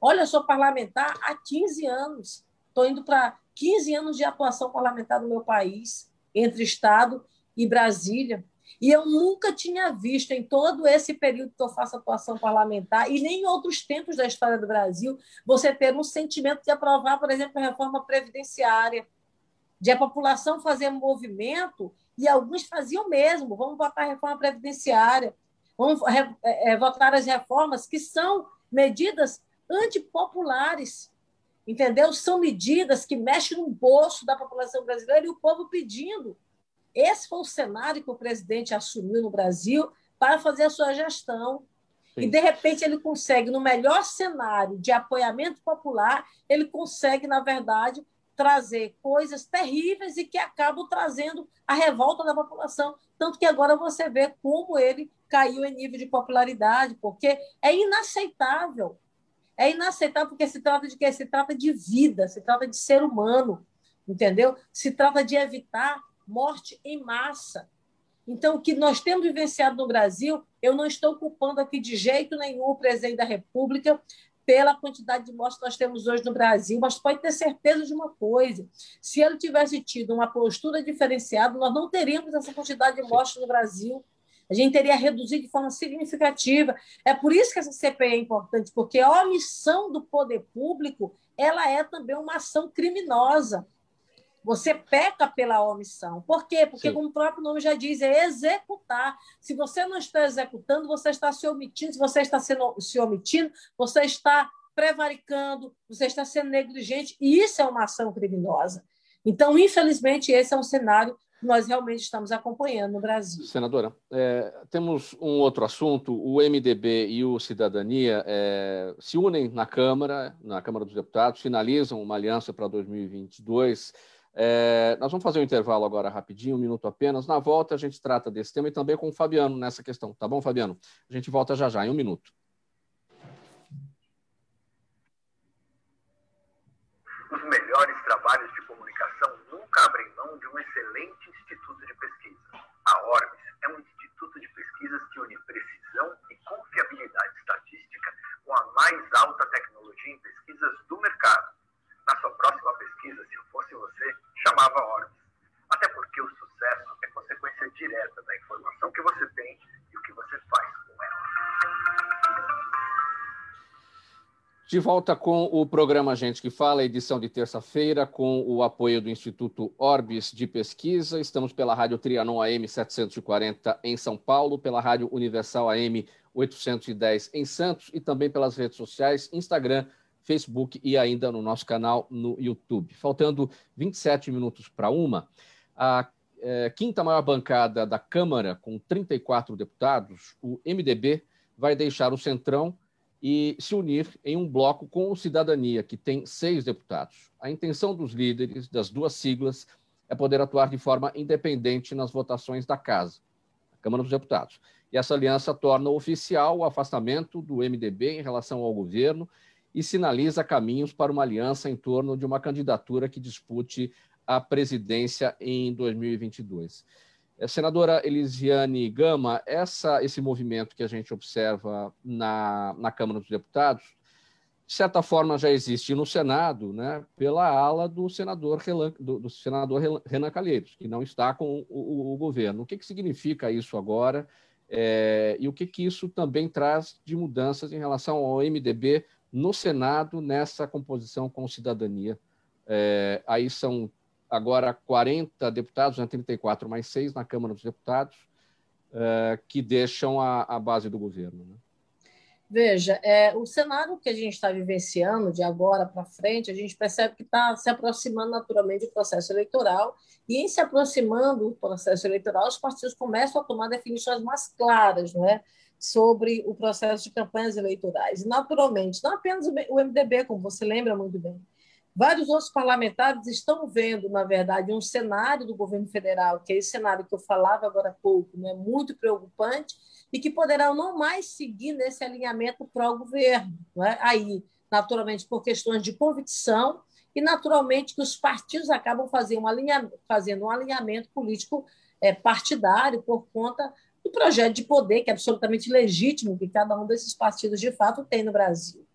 S5: Olha, eu sou parlamentar há 15 anos, estou indo para 15 anos de atuação parlamentar no meu país, entre Estado e Brasília. E eu nunca tinha visto, em todo esse período que eu faço atuação parlamentar, e nem em outros tempos da história do Brasil, você ter um sentimento de aprovar, por exemplo, a reforma previdenciária, de a população fazer um movimento, e alguns faziam mesmo, vamos votar a reforma previdenciária, vamos é, é, votar as reformas que são medidas antipopulares, entendeu? São medidas que mexem no bolso da população brasileira e o povo pedindo. Esse foi o cenário que o presidente assumiu no Brasil para fazer a sua gestão. Sim. E, de repente, ele consegue, no melhor cenário de apoiamento popular, ele consegue, na verdade, trazer coisas terríveis e que acabam trazendo a revolta da população. Tanto que agora você vê como ele caiu em nível de popularidade, porque é inaceitável é inaceitável porque se trata de quê? Se trata de vida, se trata de ser humano, entendeu? Se trata de evitar morte em massa. Então, o que nós temos vivenciado no Brasil, eu não estou culpando aqui de jeito nenhum o presidente da República pela quantidade de mortes que nós temos hoje no Brasil, mas pode ter certeza de uma coisa: se ele tivesse tido uma postura diferenciada, nós não teríamos essa quantidade de mortes no Brasil a gente teria reduzido de forma significativa. É por isso que essa CPI é importante, porque a omissão do poder público ela é também uma ação criminosa. Você peca pela omissão. Por quê? Porque, Sim. como o próprio nome já diz, é executar. Se você não está executando, você está se omitindo. Se você está sendo, se omitindo, você está prevaricando, você está sendo negligente. E isso é uma ação criminosa. Então, infelizmente, esse é um cenário nós realmente estamos acompanhando no Brasil.
S2: Senadora, é, temos um outro assunto. O MDB e o Cidadania é, se unem na Câmara, na Câmara dos Deputados, finalizam uma aliança para 2022. É, nós vamos fazer um intervalo agora rapidinho, um minuto apenas. Na volta a gente trata desse tema e também com o Fabiano nessa questão. Tá bom, Fabiano? A gente volta já já, em um minuto.
S6: Os melhores trabalhos de comunicação nunca abrem mão de um excelente a Orbis é um instituto de pesquisas que une precisão e confiabilidade estatística com a mais alta tecnologia em pesquisas do mercado. Na sua próxima pesquisa, se eu fosse você, chamava Orbis. Até porque o sucesso é consequência direta da informação que você tem e o que você faz com ela.
S2: De volta com o programa Gente que Fala, edição de terça-feira, com o apoio do Instituto Orbis de Pesquisa. Estamos pela Rádio Trianon AM 740 em São Paulo, pela Rádio Universal AM 810 em Santos e também pelas redes sociais, Instagram, Facebook e ainda no nosso canal no YouTube. Faltando 27 minutos para uma, a é, quinta maior bancada da Câmara, com 34 deputados, o MDB, vai deixar o Centrão e se unir em um bloco com o Cidadania, que tem seis deputados. A intenção dos líderes das duas siglas é poder atuar de forma independente nas votações da Casa, a Câmara dos Deputados. E essa aliança torna oficial o afastamento do MDB em relação ao governo e sinaliza caminhos para uma aliança em torno de uma candidatura que dispute a presidência em 2022. É, senadora Elisiane Gama, essa, esse movimento que a gente observa na, na Câmara dos Deputados, de certa forma já existe no Senado, né, pela ala do senador, do, do senador Renan Calheiros, que não está com o, o, o governo. O que, que significa isso agora? É, e o que, que isso também traz de mudanças em relação ao MDB no Senado, nessa composição com cidadania? É, aí são agora 40 deputados, né, 34 mais 6 na Câmara dos Deputados, uh, que deixam a, a, base do governo. Né?
S5: Veja, é, o cenário que a gente está vivenciando de agora para frente, a gente percebe que está se aproximando naturalmente do processo eleitoral, e em se aproximando do processo eleitoral, os partidos começam a tomar definições mais claras não é? Sobre o processo de campanhas eleitorais. Naturalmente, não apenas o MDB, como você lembra muito bem, Vários outros parlamentares estão vendo, na verdade, um cenário do governo federal, que é esse cenário que eu falava agora há pouco, né, muito preocupante, e que poderão não mais seguir nesse alinhamento pró-governo. Né? Aí, naturalmente, por questões de convicção, e naturalmente que os partidos acabam fazendo um alinhamento, fazendo um alinhamento político é, partidário por conta do projeto de poder, que é absolutamente legítimo que cada um desses partidos de fato tem no Brasil.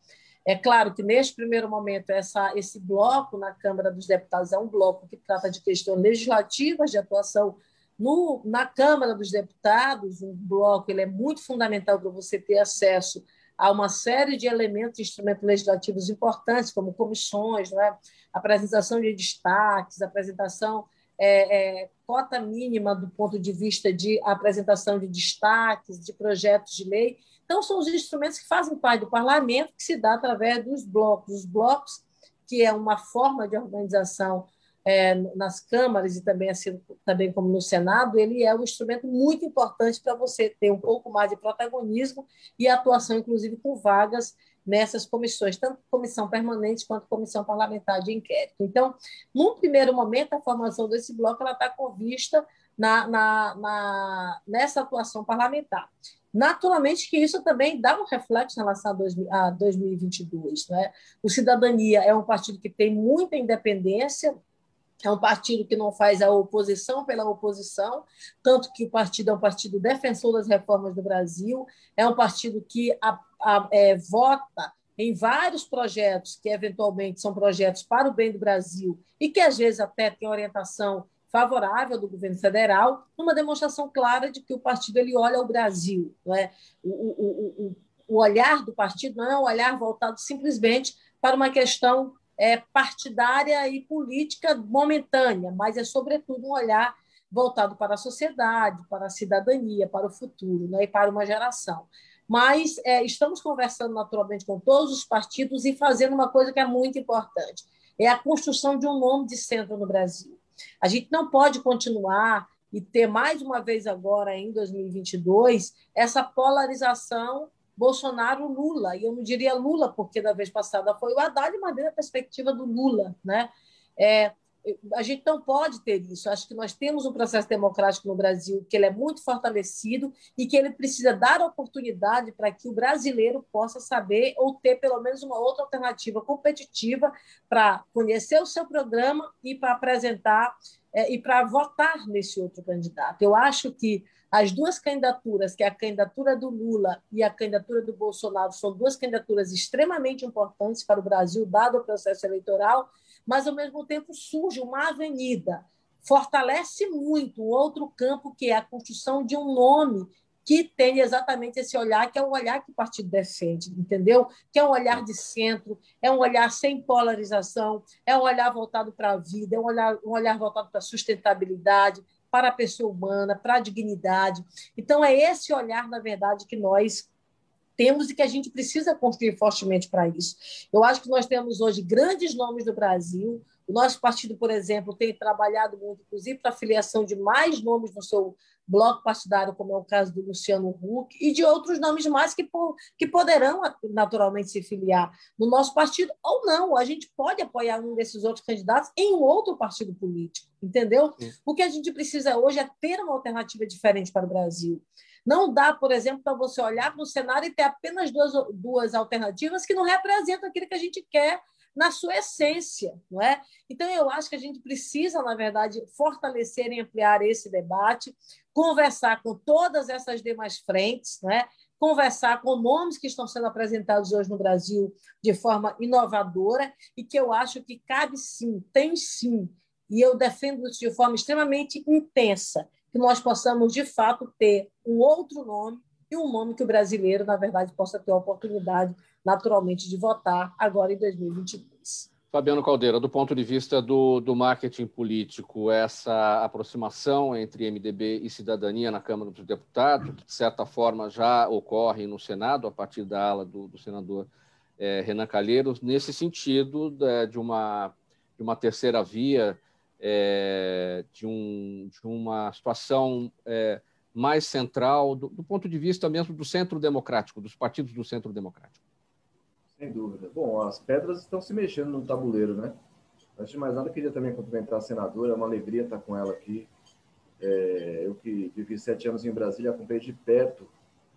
S5: É claro que, neste primeiro momento, essa, esse bloco na Câmara dos Deputados é um bloco que trata de questões legislativas, de atuação No, na Câmara dos Deputados, um bloco ele é muito fundamental para você ter acesso a uma série de elementos e instrumentos legislativos importantes, como comissões, é? apresentação de destaques, apresentação é, é, cota mínima do ponto de vista de apresentação de destaques, de projetos de lei. Então, são os instrumentos que fazem parte do parlamento, que se dá através dos blocos. Os blocos, que é uma forma de organização é, nas câmaras e também assim também como no Senado, ele é um instrumento muito importante para você ter um pouco mais de protagonismo e atuação, inclusive com vagas nessas comissões, tanto comissão permanente quanto comissão parlamentar de inquérito. Então, num primeiro momento, a formação desse bloco está convista na, na, na, nessa atuação parlamentar. Naturalmente que isso também dá um reflexo em relação a, 2022. Né? O Cidadania é um partido que tem muita independência, é um partido que não faz a oposição pela oposição, tanto que o partido é um partido defensor das reformas do Brasil, é um partido que é, vota em vários projetos que eventualmente são projetos para o bem do Brasil e que às vezes até tem orientação favorável do governo federal, uma demonstração clara de que o partido ele olha o Brasil, não é? o, o, o, o olhar do partido não é um olhar voltado simplesmente para uma questão é, partidária e política momentânea, mas é, sobretudo, um olhar voltado para a sociedade, para a cidadania, para o futuro né, e para uma geração. Mas é, estamos conversando naturalmente com todos os partidos e fazendo uma coisa que é muito importante: é a construção de um nome de centro no Brasil. A gente não pode continuar e ter mais uma vez agora, em 2022, essa polarização Bolsonaro-Lula. E eu não diria Lula, porque da vez passada foi o Haddad, mas da perspectiva do Lula. Né? É, a gente não pode ter isso. Acho que nós temos um processo democrático no Brasil que ele é muito fortalecido e que ele precisa dar oportunidade para que o brasileiro possa saber ou ter pelo menos uma outra alternativa competitiva para conhecer o seu programa e para apresentar é, e para votar nesse outro candidato. Eu acho que as duas candidaturas, que é a candidatura do Lula e a candidatura do Bolsonaro, são duas candidaturas extremamente importantes para o Brasil, dado o processo eleitoral, mas, ao mesmo tempo, surge uma avenida, fortalece muito outro campo, que é a construção de um nome que tem exatamente esse olhar, que é o olhar que o partido defende, entendeu? Que é um olhar de centro, é um olhar sem polarização, é um olhar voltado para a vida, é um olhar, um olhar voltado para a sustentabilidade, para a pessoa humana, para a dignidade. Então, é esse olhar, na verdade, que nós temos e que a gente precisa construir fortemente para isso. Eu acho que nós temos hoje grandes nomes do Brasil. O nosso partido, por exemplo, tem trabalhado muito, inclusive, para a filiação de mais nomes no seu bloco partidário, como é o caso do Luciano Huck, e de outros nomes mais que, que poderão naturalmente se filiar no nosso partido ou não. A gente pode apoiar um desses outros candidatos em um outro partido político, entendeu? Sim. O que a gente precisa hoje é ter uma alternativa diferente para o Brasil. Não dá, por exemplo, para você olhar para o cenário e ter apenas duas, duas alternativas que não representam aquilo que a gente quer na sua essência, não é? Então eu acho que a gente precisa, na verdade, fortalecer e ampliar esse debate, conversar com todas essas demais frentes, né? conversar com nomes que estão sendo apresentados hoje no Brasil de forma inovadora e que eu acho que cabe sim, tem sim, e eu defendo isso de forma extremamente intensa, que nós possamos, de fato, ter um outro nome e um nome que o brasileiro, na verdade, possa ter a oportunidade, naturalmente, de votar agora em 2022.
S2: Fabiano Caldeira, do ponto de vista do, do marketing político, essa aproximação entre MDB e cidadania na Câmara dos Deputados, que de certa forma já ocorre no Senado, a partir da ala do, do senador é, Renan Calheiros, nesse sentido de, de, uma, de uma terceira via, é, de, um, de uma situação é, mais central, do, do ponto de vista mesmo do centro democrático, dos partidos do centro democrático.
S3: Sem dúvida. Bom, as pedras estão se mexendo no tabuleiro, né? Antes de mais nada, queria também cumprimentar a senadora, é uma alegria estar com ela aqui. É, eu que vivi sete anos em Brasília, acompanhei de perto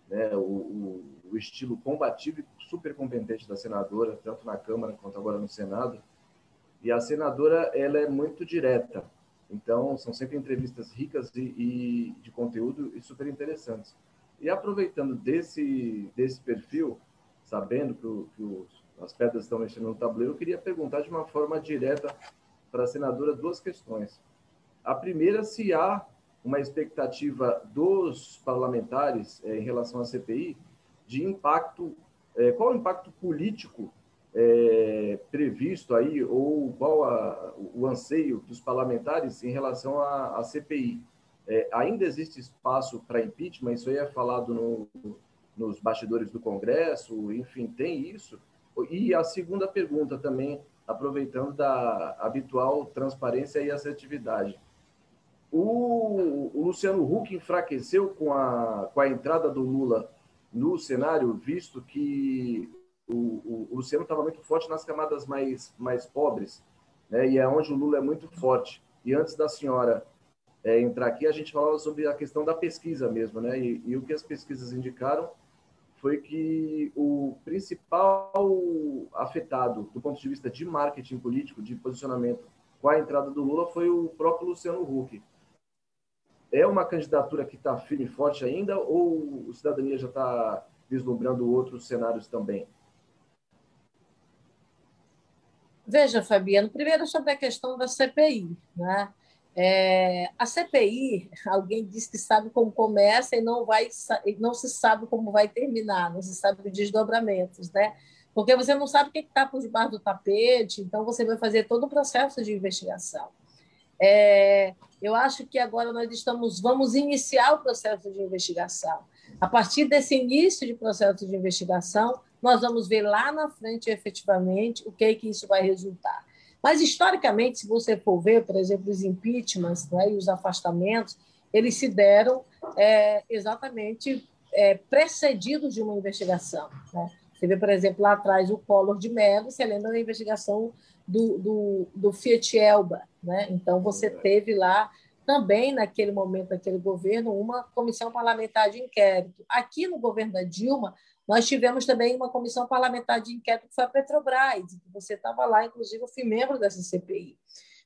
S3: né, o, o, o, estilo combativo e super competente da senadora, tanto na Câmara quanto agora no Senado. E a senadora, ela é muito direta. Então, são sempre entrevistas ricas e, e de conteúdo e super interessantes. E aproveitando desse, desse perfil, sabendo que, o, que os, as pedras estão mexendo no tabuleiro, eu queria perguntar de uma forma direta para a senadora duas questões. A primeira, se há uma expectativa dos parlamentares é, em relação à CPI de impacto, é, qual o impacto político é, previsto aí, ou qual a, o anseio dos parlamentares em relação à, à CPI. É, ainda existe espaço para impeachment? Isso aí é falado no, nos bastidores do Congresso, enfim, tem isso. E a segunda pergunta também, aproveitando da habitual transparência e assertividade. O, o Luciano Huck enfraqueceu com a, com a entrada do Lula no cenário, visto que o, o, Luciano estava muito forte nas camadas mais, mais pobres, né? e é onde o Lula é muito forte. E antes da senhora é, entrar aqui, a gente falava sobre a questão da pesquisa mesmo, né? E, e, o que as pesquisas indicaram foi que o principal afetado do ponto de vista de marketing político, de posicionamento com a entrada do Lula, foi o próprio Luciano Huck. É uma candidatura que está firme e forte ainda ou o Cidadania já está vislumbrando outros cenários também?
S5: Veja, Fabiano, primeiro sobre a questão da CPI. Né? É, a CPI, alguém diz que sabe como começa e não, vai, não se sabe como vai terminar, não se sabe os desdobramentos, né? Porque você não sabe o que está por debaixo do tapete, então você vai fazer todo o processo de investigação. É, eu acho que agora nós estamos, vamos iniciar o processo de investigação. A partir desse início de processo de investigação, nós vamos ver lá na frente, efetivamente, o que, é que isso vai resultar. Mas, historicamente, se você for ver, por exemplo, os impeachments né, e os afastamentos, eles se deram é, exatamente é, precedidos de uma investigação. Né? Você vê, por exemplo, lá atrás o Collor de Mello, você lembra da investigação do, do, do Fiat Elba. Né? Então, você teve lá também, naquele momento, naquele governo, uma comissão parlamentar de inquérito. Aqui no governo da Dilma, nós tivemos também uma comissão parlamentar de inquérito que foi a Petrobras, que você estava lá, inclusive eu fui membro dessa CPI.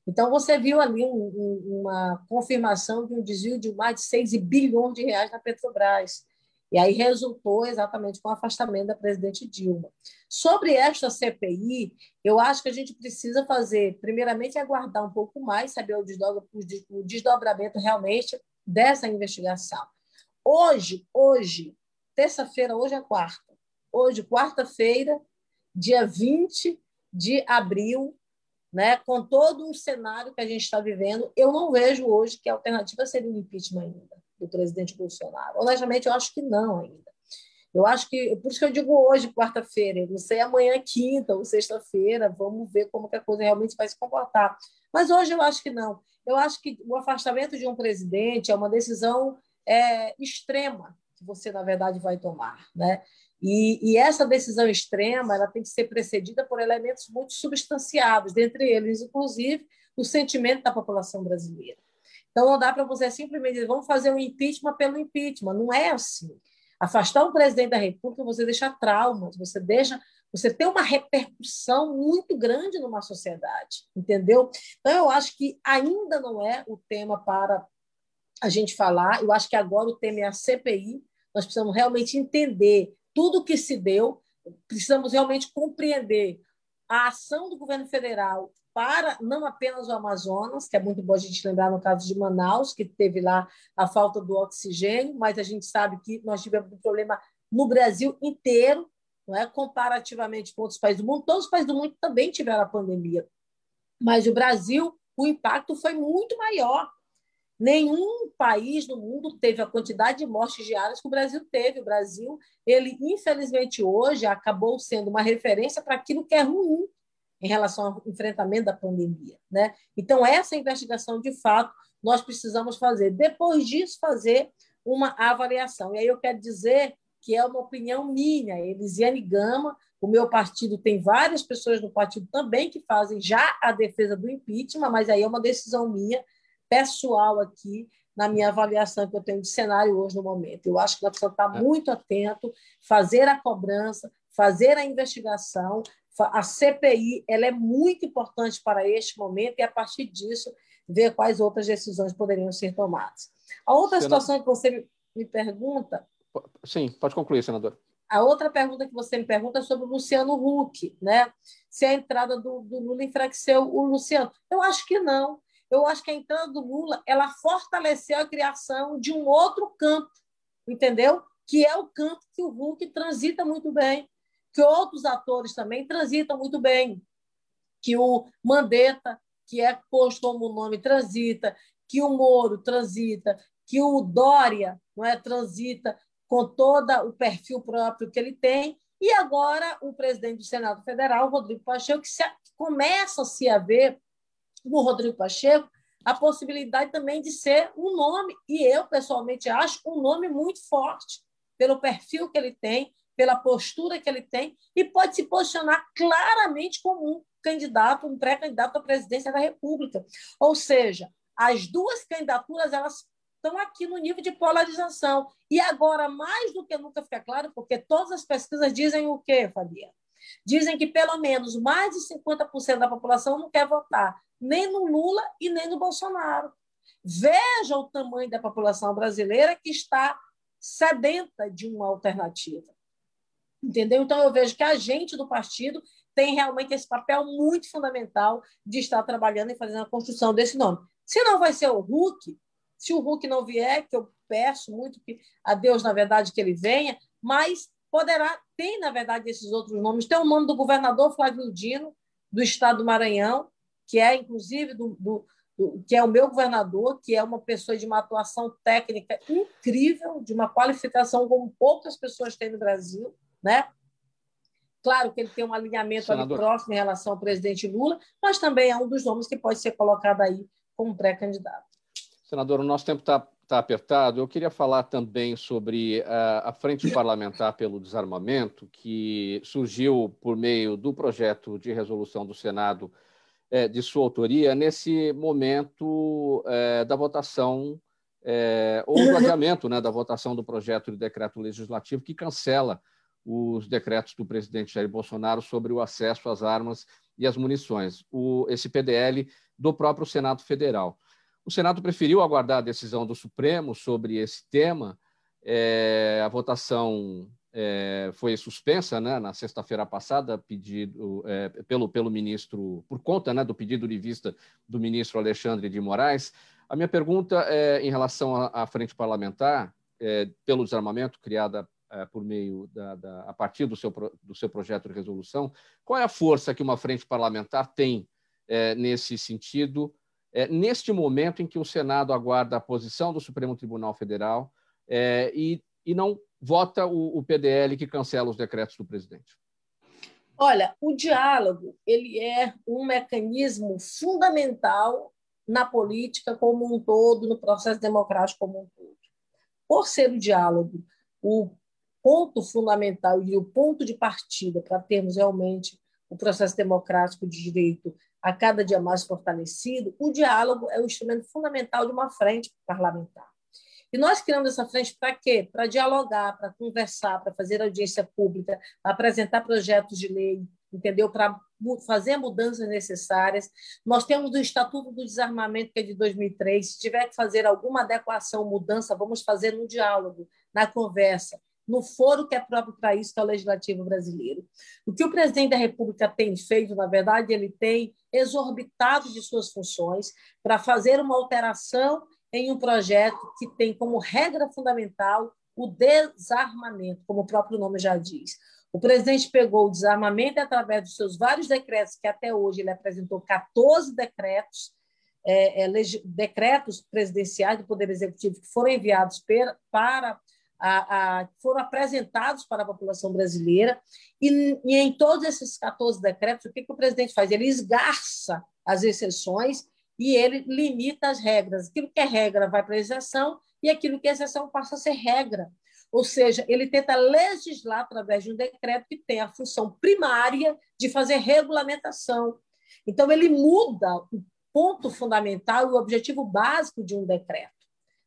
S5: Então, você viu ali um, um, uma confirmação de um desvio de mais de 6 bilhões de reais na Petrobras. E aí resultou exatamente com o afastamento da presidente Dilma. Sobre esta CPI, eu acho que a gente precisa fazer, primeiramente, aguardar um pouco mais, saber o, o desdobramento realmente dessa investigação. Hoje, hoje, terça-feira, hoje é quarta. Hoje, quarta-feira, dia 20 de abril, né, com todo um cenário que a gente está vivendo, eu não vejo hoje que a alternativa seria o impeachment ainda do presidente Bolsonaro. Honestamente, eu acho que não ainda. Eu acho que, por isso que eu digo hoje, quarta-feira, não sei amanhã, quinta ou sexta-feira, vamos ver como que a coisa realmente vai se comportar. Mas hoje eu acho que não. Eu acho que o afastamento de um presidente é uma decisão é, extrema que você, na verdade, vai tomar. Né? E, e, essa decisão extrema ela tem que ser precedida por elementos muito substanciados, dentre eles, inclusive, o sentimento da população brasileira. Então, não dá para você simplesmente dizer, vamos fazer um impeachment pelo impeachment. Não é assim. Afastar o presidente da República, você deixa traumas, você deixa, você tem uma repercussão muito grande numa sociedade, entendeu? Então, eu acho que ainda não é o tema para a gente falar. Eu acho que agora o tema é a CPI, nós precisamos realmente entender tudo o que se deu, precisamos realmente compreender a ação do governo federal para não apenas o Amazonas, que é muito bom a gente lembrar no caso de Manaus, que teve lá a falta do oxigênio, mas a gente sabe que nós tivemos um problema no Brasil inteiro, não é comparativamente com outros países do mundo. Todos os países do mundo também tiveram a pandemia, mas o Brasil, o impacto foi muito maior. Nenhum país no mundo teve a quantidade de mortes diárias que o Brasil teve. O Brasil, ele infelizmente hoje acabou sendo uma referência para aquilo que é ruim em relação ao enfrentamento da pandemia, né? Então essa investigação de fato nós precisamos fazer. Depois disso fazer uma avaliação. E aí eu quero dizer que é uma opinião minha, Elisiane Gama, o meu partido tem várias pessoas no partido também que fazem já a defesa do impeachment, mas aí é uma decisão minha pessoal aqui na minha avaliação que eu tenho de cenário hoje no momento. Eu acho que nós precisamos estar é. muito atento, fazer a cobrança, fazer a investigação. A CPI ela é muito importante para este momento e, a partir disso, ver quais outras decisões poderiam ser tomadas. A outra situação que você me pergunta.
S2: Sim, pode concluir, senador.
S5: A outra pergunta que você me pergunta é sobre o Luciano Huck, né? Se a entrada do, do Lula enfraqueceu o Luciano. Eu acho que não. Eu acho que a entrada do Lula ela fortaleceu a criação de um outro campo, entendeu? Que é o campo que o Hulk transita muito bem, que outros atores também transitam muito bem, que o Mandetta, que é posto como nome, transita, que o Moro transita, que o Dória não é transita com todo o perfil próprio que ele tem, e agora o presidente do Senado Federal, Rodrigo Pacheco, que se, começa-se a ver no Rodrigo Pacheco a possibilidade também de ser um nome, e eu pessoalmente acho um nome muito forte, pelo perfil que ele tem, pela postura que ele tem, e pode se posicionar claramente como um candidato, um pré-candidato à presidência da República. Ou seja, as duas candidaturas elas estão aqui no nível de polarização. E agora, mais do que nunca fica claro, porque todas as pesquisas dizem o quê, Fabiana? Dizem que pelo menos mais de 50% da população não quer votar nem no Lula e nem no Bolsonaro. Veja o tamanho da população brasileira que está sedenta de uma alternativa. Entendeu? Então, eu vejo que a gente do partido tem realmente esse papel muito fundamental de estar trabalhando e fazendo a construção desse nome. Se não vai ser o Hulk, se o Hulk não vier, que eu peço muito que a Deus, na verdade, que ele venha, mas poderá, tem, na verdade, esses outros nomes. Tem o nome do governador Flávio Dino, do estado do Maranhão, que é, inclusive, do, do, do, que é o meu governador, que é uma pessoa de uma atuação técnica incrível, de uma qualificação como poucas pessoas têm no Brasil, né? Claro que ele tem um alinhamento Senador. ali próximo em relação ao presidente Lula, mas também é um dos nomes que pode ser colocado aí como pré-candidato.
S2: Senador, o nosso tempo está tá apertado. Eu queria falar também sobre a, a Frente Parlamentar pelo Desarmamento, que surgiu por meio do projeto de resolução do Senado é, de sua autoria, nesse momento é, da votação é, ou do adiamento né, da votação do projeto de decreto legislativo que cancela os decretos do presidente Jair Bolsonaro sobre o acesso às armas e às munições, o, esse PDL do próprio Senado Federal. O Senado preferiu aguardar a decisão do Supremo sobre esse tema. É, a votação é, foi suspensa né, na sexta-feira passada, pedido é, pelo, pelo ministro, por conta né, do pedido de vista do ministro Alexandre de Moraes. A minha pergunta é em relação à, frente parlamentar é, pelo desarmamento, criada é, por meio da, da, a partir do seu, do seu projeto de resolução. Qual é a força que uma frente parlamentar tem é, nesse sentido? É, neste momento em que o Senado aguarda a posição do Supremo Tribunal Federal é, e, e não vota o, o PDL que cancela os decretos do presidente?
S5: Olha, o diálogo ele é um mecanismo fundamental na política como um todo, no processo democrático como um todo. Por ser o diálogo o ponto fundamental e o ponto de partida para termos realmente o processo democrático de direito a cada dia mais fortalecido, o diálogo é o instrumento fundamental de uma frente parlamentar. E nós criamos essa frente para quê? Para dialogar, para conversar, para fazer audiência pública, apresentar projetos de lei, entendeu? Para fazer mudanças necessárias. Nós temos o Estatuto do Desarmamento, que é de 2003. Se tiver que fazer alguma adequação, mudança, vamos fazer no diálogo, na conversa no foro que é próprio para isso, que é o legislativo brasileiro. O que o presidente da República tem feito, na verdade, ele tem exorbitado de suas funções para fazer uma alteração em um projeto que tem como regra fundamental o desarmamento, como o próprio nome já diz. O presidente pegou o desarmamento através dos seus vários decretos, que até hoje ele apresentou 14 decretos, é, é, decretos presidenciais do Poder Executivo que foram enviados per, para a, a, foram apresentados para a população brasileira, e, e, em todos esses 14 decretos, o que, que o presidente faz? Ele esgarça as exceções e ele limita as regras. Aquilo que é regra vai para a exceção, e aquilo que é exceção passa a ser regra. Ou seja, ele tenta legislar através de um decreto que tem a função primária de fazer regulamentação. Então, ele muda o ponto fundamental e o objetivo básico de um decreto.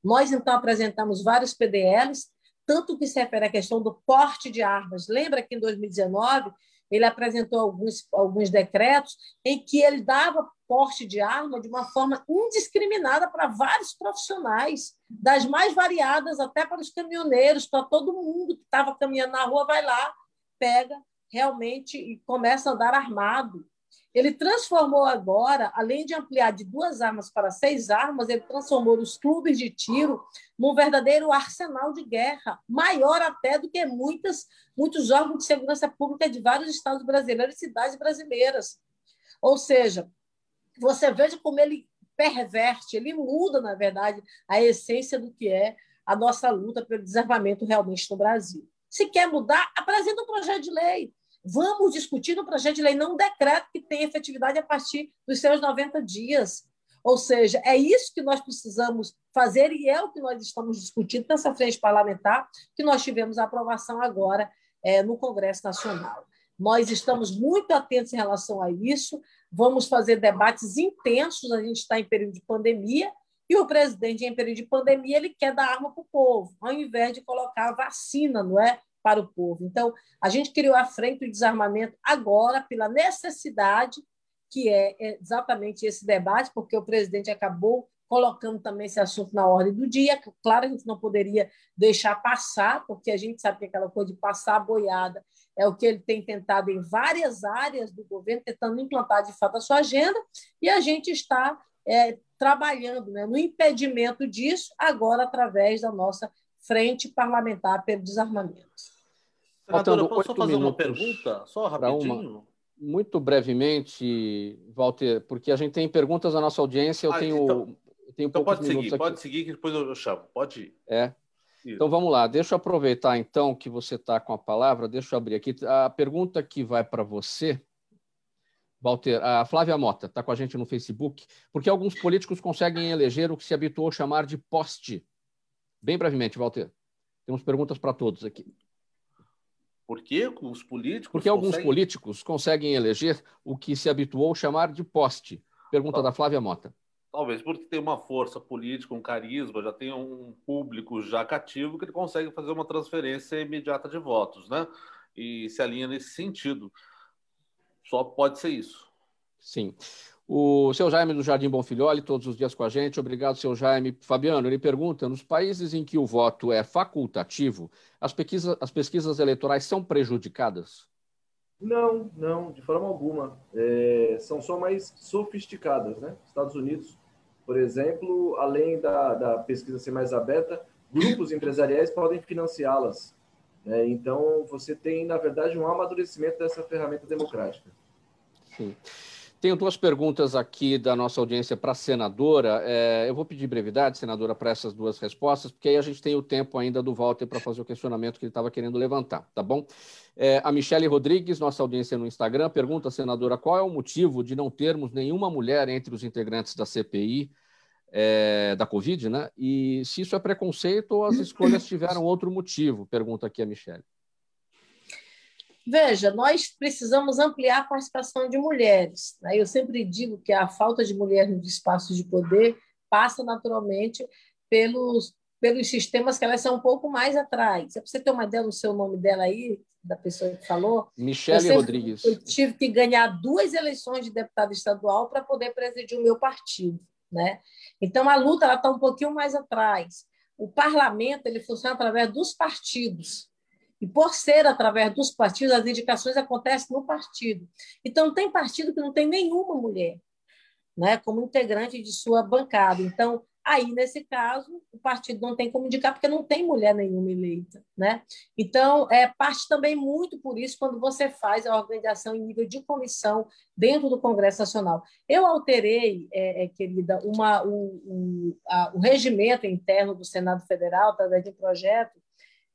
S5: Nós, então, apresentamos vários PDLs tanto que se refere à questão do porte de armas. Lembra que em 2019 ele apresentou alguns, alguns decretos em que ele dava porte de arma de uma forma indiscriminada para vários profissionais, das mais variadas até para os caminhoneiros, para todo mundo que estava caminhando na rua, vai lá, pega realmente e começa a andar armado. Ele transformou agora, além de ampliar de duas armas para seis armas, ele transformou os clubes de tiro num verdadeiro arsenal de guerra, maior até do que muitas, muitos órgãos de segurança pública de vários estados brasileiros e cidades brasileiras. Ou seja, você veja como ele perverte, ele muda, na verdade, a essência do que é a nossa luta pelo desarmamento realmente no Brasil. Se quer mudar, apresenta um projeto de lei Vamos discutir no projeto de lei, não um decreto que tem efetividade a partir dos seus 90 dias. Ou seja, é isso que nós precisamos fazer e é o que nós estamos discutindo nessa frente parlamentar, que nós tivemos a aprovação agora é, no Congresso Nacional. Nós estamos muito atentos em relação a isso, vamos fazer debates intensos, a gente está em período de pandemia, e o presidente, em período de pandemia, ele quer dar arma para o povo, ao invés de colocar a vacina, não é? Para o povo. Então, a gente criou a frente do desarmamento agora pela necessidade que é exatamente esse debate, porque o presidente acabou colocando também esse assunto na ordem do dia. Claro, a gente não poderia deixar passar, porque a gente sabe que aquela coisa de passar a boiada é o que ele tem tentado em várias áreas do governo, tentando implantar de fato a sua agenda, e a gente está é, trabalhando né, no impedimento disso, agora através da nossa frente parlamentar pelo desarmamento.
S4: Senadora, posso só fazer uma pergunta? Só rapidinho.
S2: Muito brevemente, Walter, porque a gente tem perguntas da nossa audiência, eu ah, tenho,
S4: então,
S2: eu tenho
S4: então pode seguir, aqui. pode seguir que depois eu chamo. Pode ir.
S2: É. Isso. Então vamos lá, deixa eu aproveitar então que você está com a palavra, deixa eu abrir aqui. A pergunta que vai para você, Walter, a Flávia Mota está com a gente no Facebook, porque alguns políticos conseguem eleger o que se habituou a chamar de poste. Bem brevemente, Walter. Temos perguntas para todos aqui.
S4: Por que os políticos.
S2: Porque conseguem... alguns políticos conseguem eleger o que se habituou chamar de poste. Pergunta da Flávia Mota.
S4: Talvez porque tem uma força política, um carisma, já tem um público já cativo que ele consegue fazer uma transferência imediata de votos, né? E se alinha nesse sentido. Só pode ser isso.
S2: Sim. O seu Jaime do Jardim Bonfilholi, todos os dias com a gente. Obrigado, seu Jaime. Fabiano, ele pergunta: nos países em que o voto é facultativo, as pesquisas, as pesquisas eleitorais são prejudicadas?
S3: Não, não, de forma alguma. É, são só mais sofisticadas, né? Estados Unidos, por exemplo, além da, da pesquisa ser mais aberta, grupos empresariais podem financiá-las. Né? Então, você tem, na verdade, um amadurecimento dessa ferramenta democrática.
S2: Sim. Tenho duas perguntas aqui da nossa audiência para a senadora. É, eu vou pedir brevidade, senadora, para essas duas respostas, porque aí a gente tem o tempo ainda do Walter para fazer o questionamento que ele estava querendo levantar, tá bom? É, a Michele Rodrigues, nossa audiência no Instagram, pergunta, senadora, qual é o motivo de não termos nenhuma mulher entre os integrantes da CPI é, da Covid, né? E se isso é preconceito ou as escolhas tiveram outro motivo? Pergunta aqui a Michele.
S5: Veja, nós precisamos ampliar a participação de mulheres. Né? Eu sempre digo que a falta de mulher nos espaços de poder passa naturalmente pelos, pelos sistemas que elas são um pouco mais atrás. É para você ter uma ideia do seu nome dela aí, da pessoa que falou.
S2: Michele eu Rodrigues.
S5: Eu tive que ganhar duas eleições de deputado estadual para poder presidir o meu partido. Né? Então, a luta está um pouquinho mais atrás. O parlamento ele funciona através dos partidos. E por ser através dos partidos, as indicações acontecem no partido. Então, tem partido que não tem nenhuma mulher né, como integrante de sua bancada. Então, aí, nesse caso, o partido não tem como indicar, porque não tem mulher nenhuma eleita. Né? Então, é parte também muito por isso quando você faz a organização em nível de comissão dentro do Congresso Nacional. Eu alterei, é, é, querida, uma, o, o, a, o regimento interno do Senado Federal, através de um projeto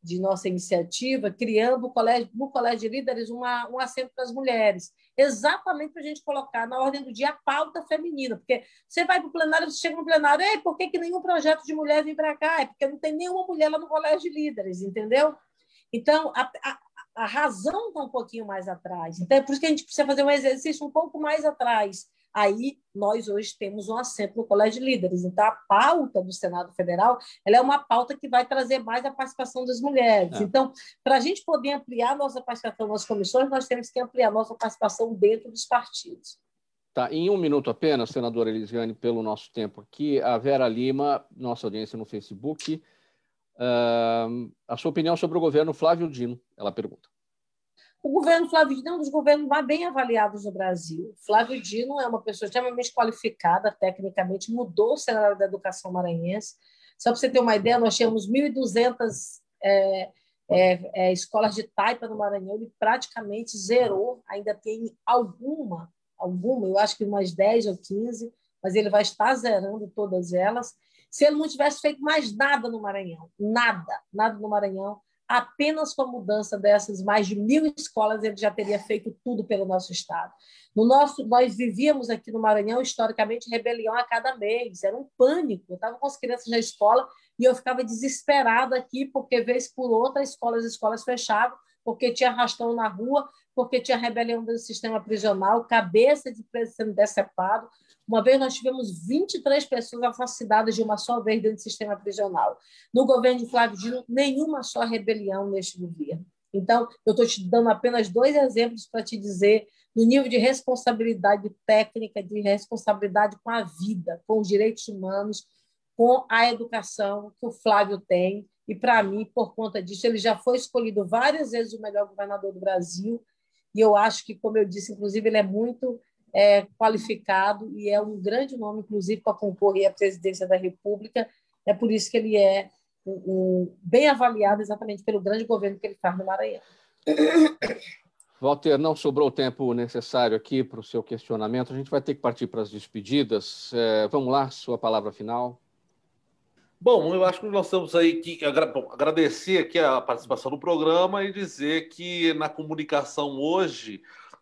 S5: de nossa iniciativa, criando colégio, no Colégio de Líderes uma, um assento para as mulheres, exatamente para a gente colocar na ordem do dia a pauta feminina, porque você vai para o plenário, você chega no plenário, Ei, por que, que nenhum projeto de mulher vem para cá? É porque não tem nenhuma mulher lá no Colégio de Líderes, entendeu? Então, a, a, a razão está um pouquinho mais atrás. Então, é por isso que a gente precisa fazer um exercício um pouco mais atrás aí nós hoje temos um assento no Colégio de Líderes. Então, a pauta do Senado Federal ela é uma pauta que vai trazer mais a participação das mulheres. É. Então, para a gente poder ampliar nossa participação nas comissões, nós temos que ampliar nossa participação dentro dos partidos.
S2: Tá, em um minuto apenas, senadora Elisiane, pelo nosso tempo aqui, a Vera Lima, nossa audiência no Facebook, uh, a sua opinião sobre o governo Flávio Dino, ela pergunta.
S5: O governo Flávio Dino é um dos governos mais bem avaliados no Brasil. Flávio Dino é uma pessoa extremamente qualificada, tecnicamente, mudou o cenário da educação maranhense. Só para você ter uma ideia, nós tínhamos 1.200 é, é, é, escolas de taipa no Maranhão, ele praticamente zerou, ainda tem alguma, alguma, eu acho que umas 10 ou 15, mas ele vai estar zerando todas elas. Se ele não tivesse feito mais nada no Maranhão, nada, nada no Maranhão, apenas com a mudança dessas mais de mil escolas, ele já teria feito tudo pelo nosso Estado. No nosso, nós vivíamos aqui no Maranhão, historicamente, rebelião a cada mês, era um pânico. Eu estava com as crianças na escola e eu ficava desesperada aqui, porque, vez por outra, escolas escolas fechavam, porque tinha arrastão na rua, porque tinha rebelião do sistema prisional, cabeça de preso sendo decepado. Uma vez nós tivemos 23 pessoas assassinadas de uma só vez dentro do sistema prisional. No governo de Flávio Dino, nenhuma só rebelião neste governo. Então, eu estou te dando apenas dois exemplos para te dizer no nível de responsabilidade técnica, de responsabilidade com a vida, com os direitos humanos, com a educação que o Flávio tem. E, para mim, por conta disso, ele já foi escolhido várias vezes o melhor governador do Brasil e eu acho que, como eu disse, inclusive, ele é muito é, qualificado e é um grande nome, inclusive, para concorrer à presidência da República. É por isso que ele é um, um, bem avaliado exatamente pelo grande governo que ele faz no Maranhão.
S2: Walter, não sobrou o tempo necessário aqui para o seu questionamento. A gente vai ter que partir para as despedidas. É, vamos lá, sua palavra final.
S4: Bom, eu acho que nós temos aí que agradecer aqui a participação no programa e dizer que na comunicação hoje,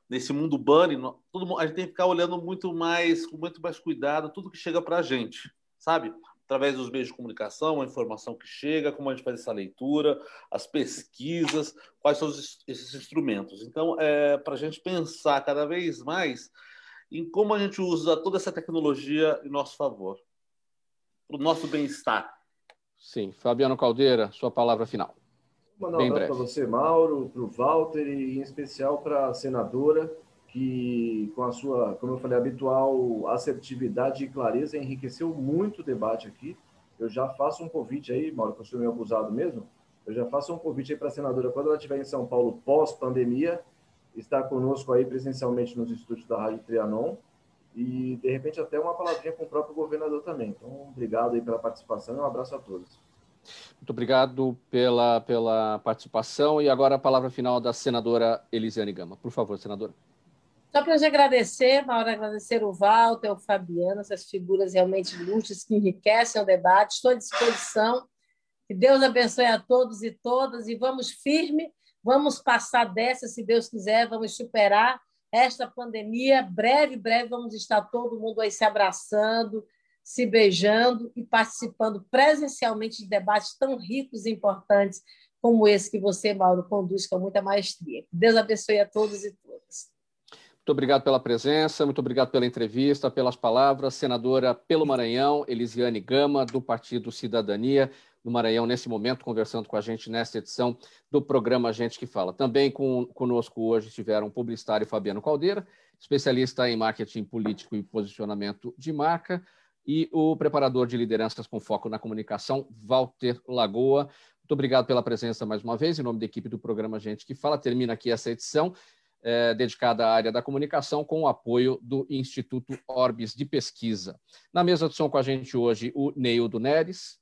S4: nesse mundo bunny, todo, a gente tem que ficar olhando muito mais, com muito mais cuidado, tudo que chega para a gente, sabe? Através dos meios de comunicação, a informação que chega, como a gente faz essa leitura, as pesquisas, quais são esses instrumentos. Então, é para a gente pensar cada vez mais em como a gente usa toda essa tecnologia em nosso favor para o nosso bem-estar.
S2: Sim. Fabiano Caldeira, sua palavra final.
S3: Mandar um abraço para você, Mauro, para o Walter e em especial para a senadora, que com a sua, como eu falei, habitual assertividade e clareza enriqueceu muito o debate aqui. Eu já faço um convite aí, Mauro, que eu sou meio abusado mesmo, eu já faço um convite aí para a senadora, quando ela estiver em São Paulo pós-pandemia, estar conosco aí presencialmente nos estúdios da Rádio Trianon, e de repente até uma palavrinha com o próprio governador também. Então, obrigado aí pela participação e um abraço a todos.
S2: Muito obrigado pela, pela participação e agora a palavra final da senadora Elisiane Gama. Por favor, senadora.
S5: Só para te agradecer, Mauro, agradecer o Walter, o Fabiano, essas figuras realmente ilustres que enriquecem o debate. Estou à disposição. Que Deus abençoe a todos e todas e vamos firme, vamos passar dessa, se Deus quiser, vamos superar esta pandemia. Breve, breve, vamos estar todo mundo aí se abraçando, se beijando e participando presencialmente de debates tão ricos e importantes como esse que você, Mauro, conduz com muita maestria. Deus abençoe a todos e todas.
S2: Muito obrigado pela presença, muito obrigado pela entrevista, pelas palavras. Senadora pelo Maranhão, Elisiane Gama, do Partido Cidadania no Maranhão nesse momento, conversando com a gente nesta edição do programa Gente que Fala. Também com, conosco hoje estiveram o publicitário Fabiano Caldeira, especialista em marketing político e posicionamento de marca, e o preparador de lideranças com foco na comunicação, Walter Lagoa. Muito obrigado pela presença mais uma vez, em nome da equipe do programa Gente que Fala. Termina aqui essa edição. É, dedicada à área da comunicação, com o apoio do Instituto Orbis de Pesquisa. Na mesa de som com a gente hoje, o Neildo Neres,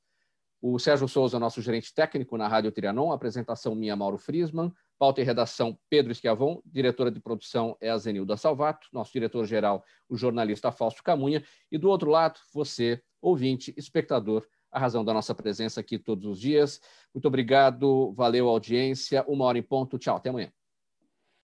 S2: o Sérgio Souza, nosso gerente técnico na Rádio Trianon, apresentação minha, Mauro Frisman, pauta e redação Pedro Esquiavon, diretora de produção é a Zenilda Salvato, nosso diretor-geral, o jornalista Fausto Camunha, e do outro lado, você, ouvinte, espectador, a razão da nossa presença aqui todos os dias. Muito obrigado, valeu audiência, uma hora em ponto, tchau, até amanhã.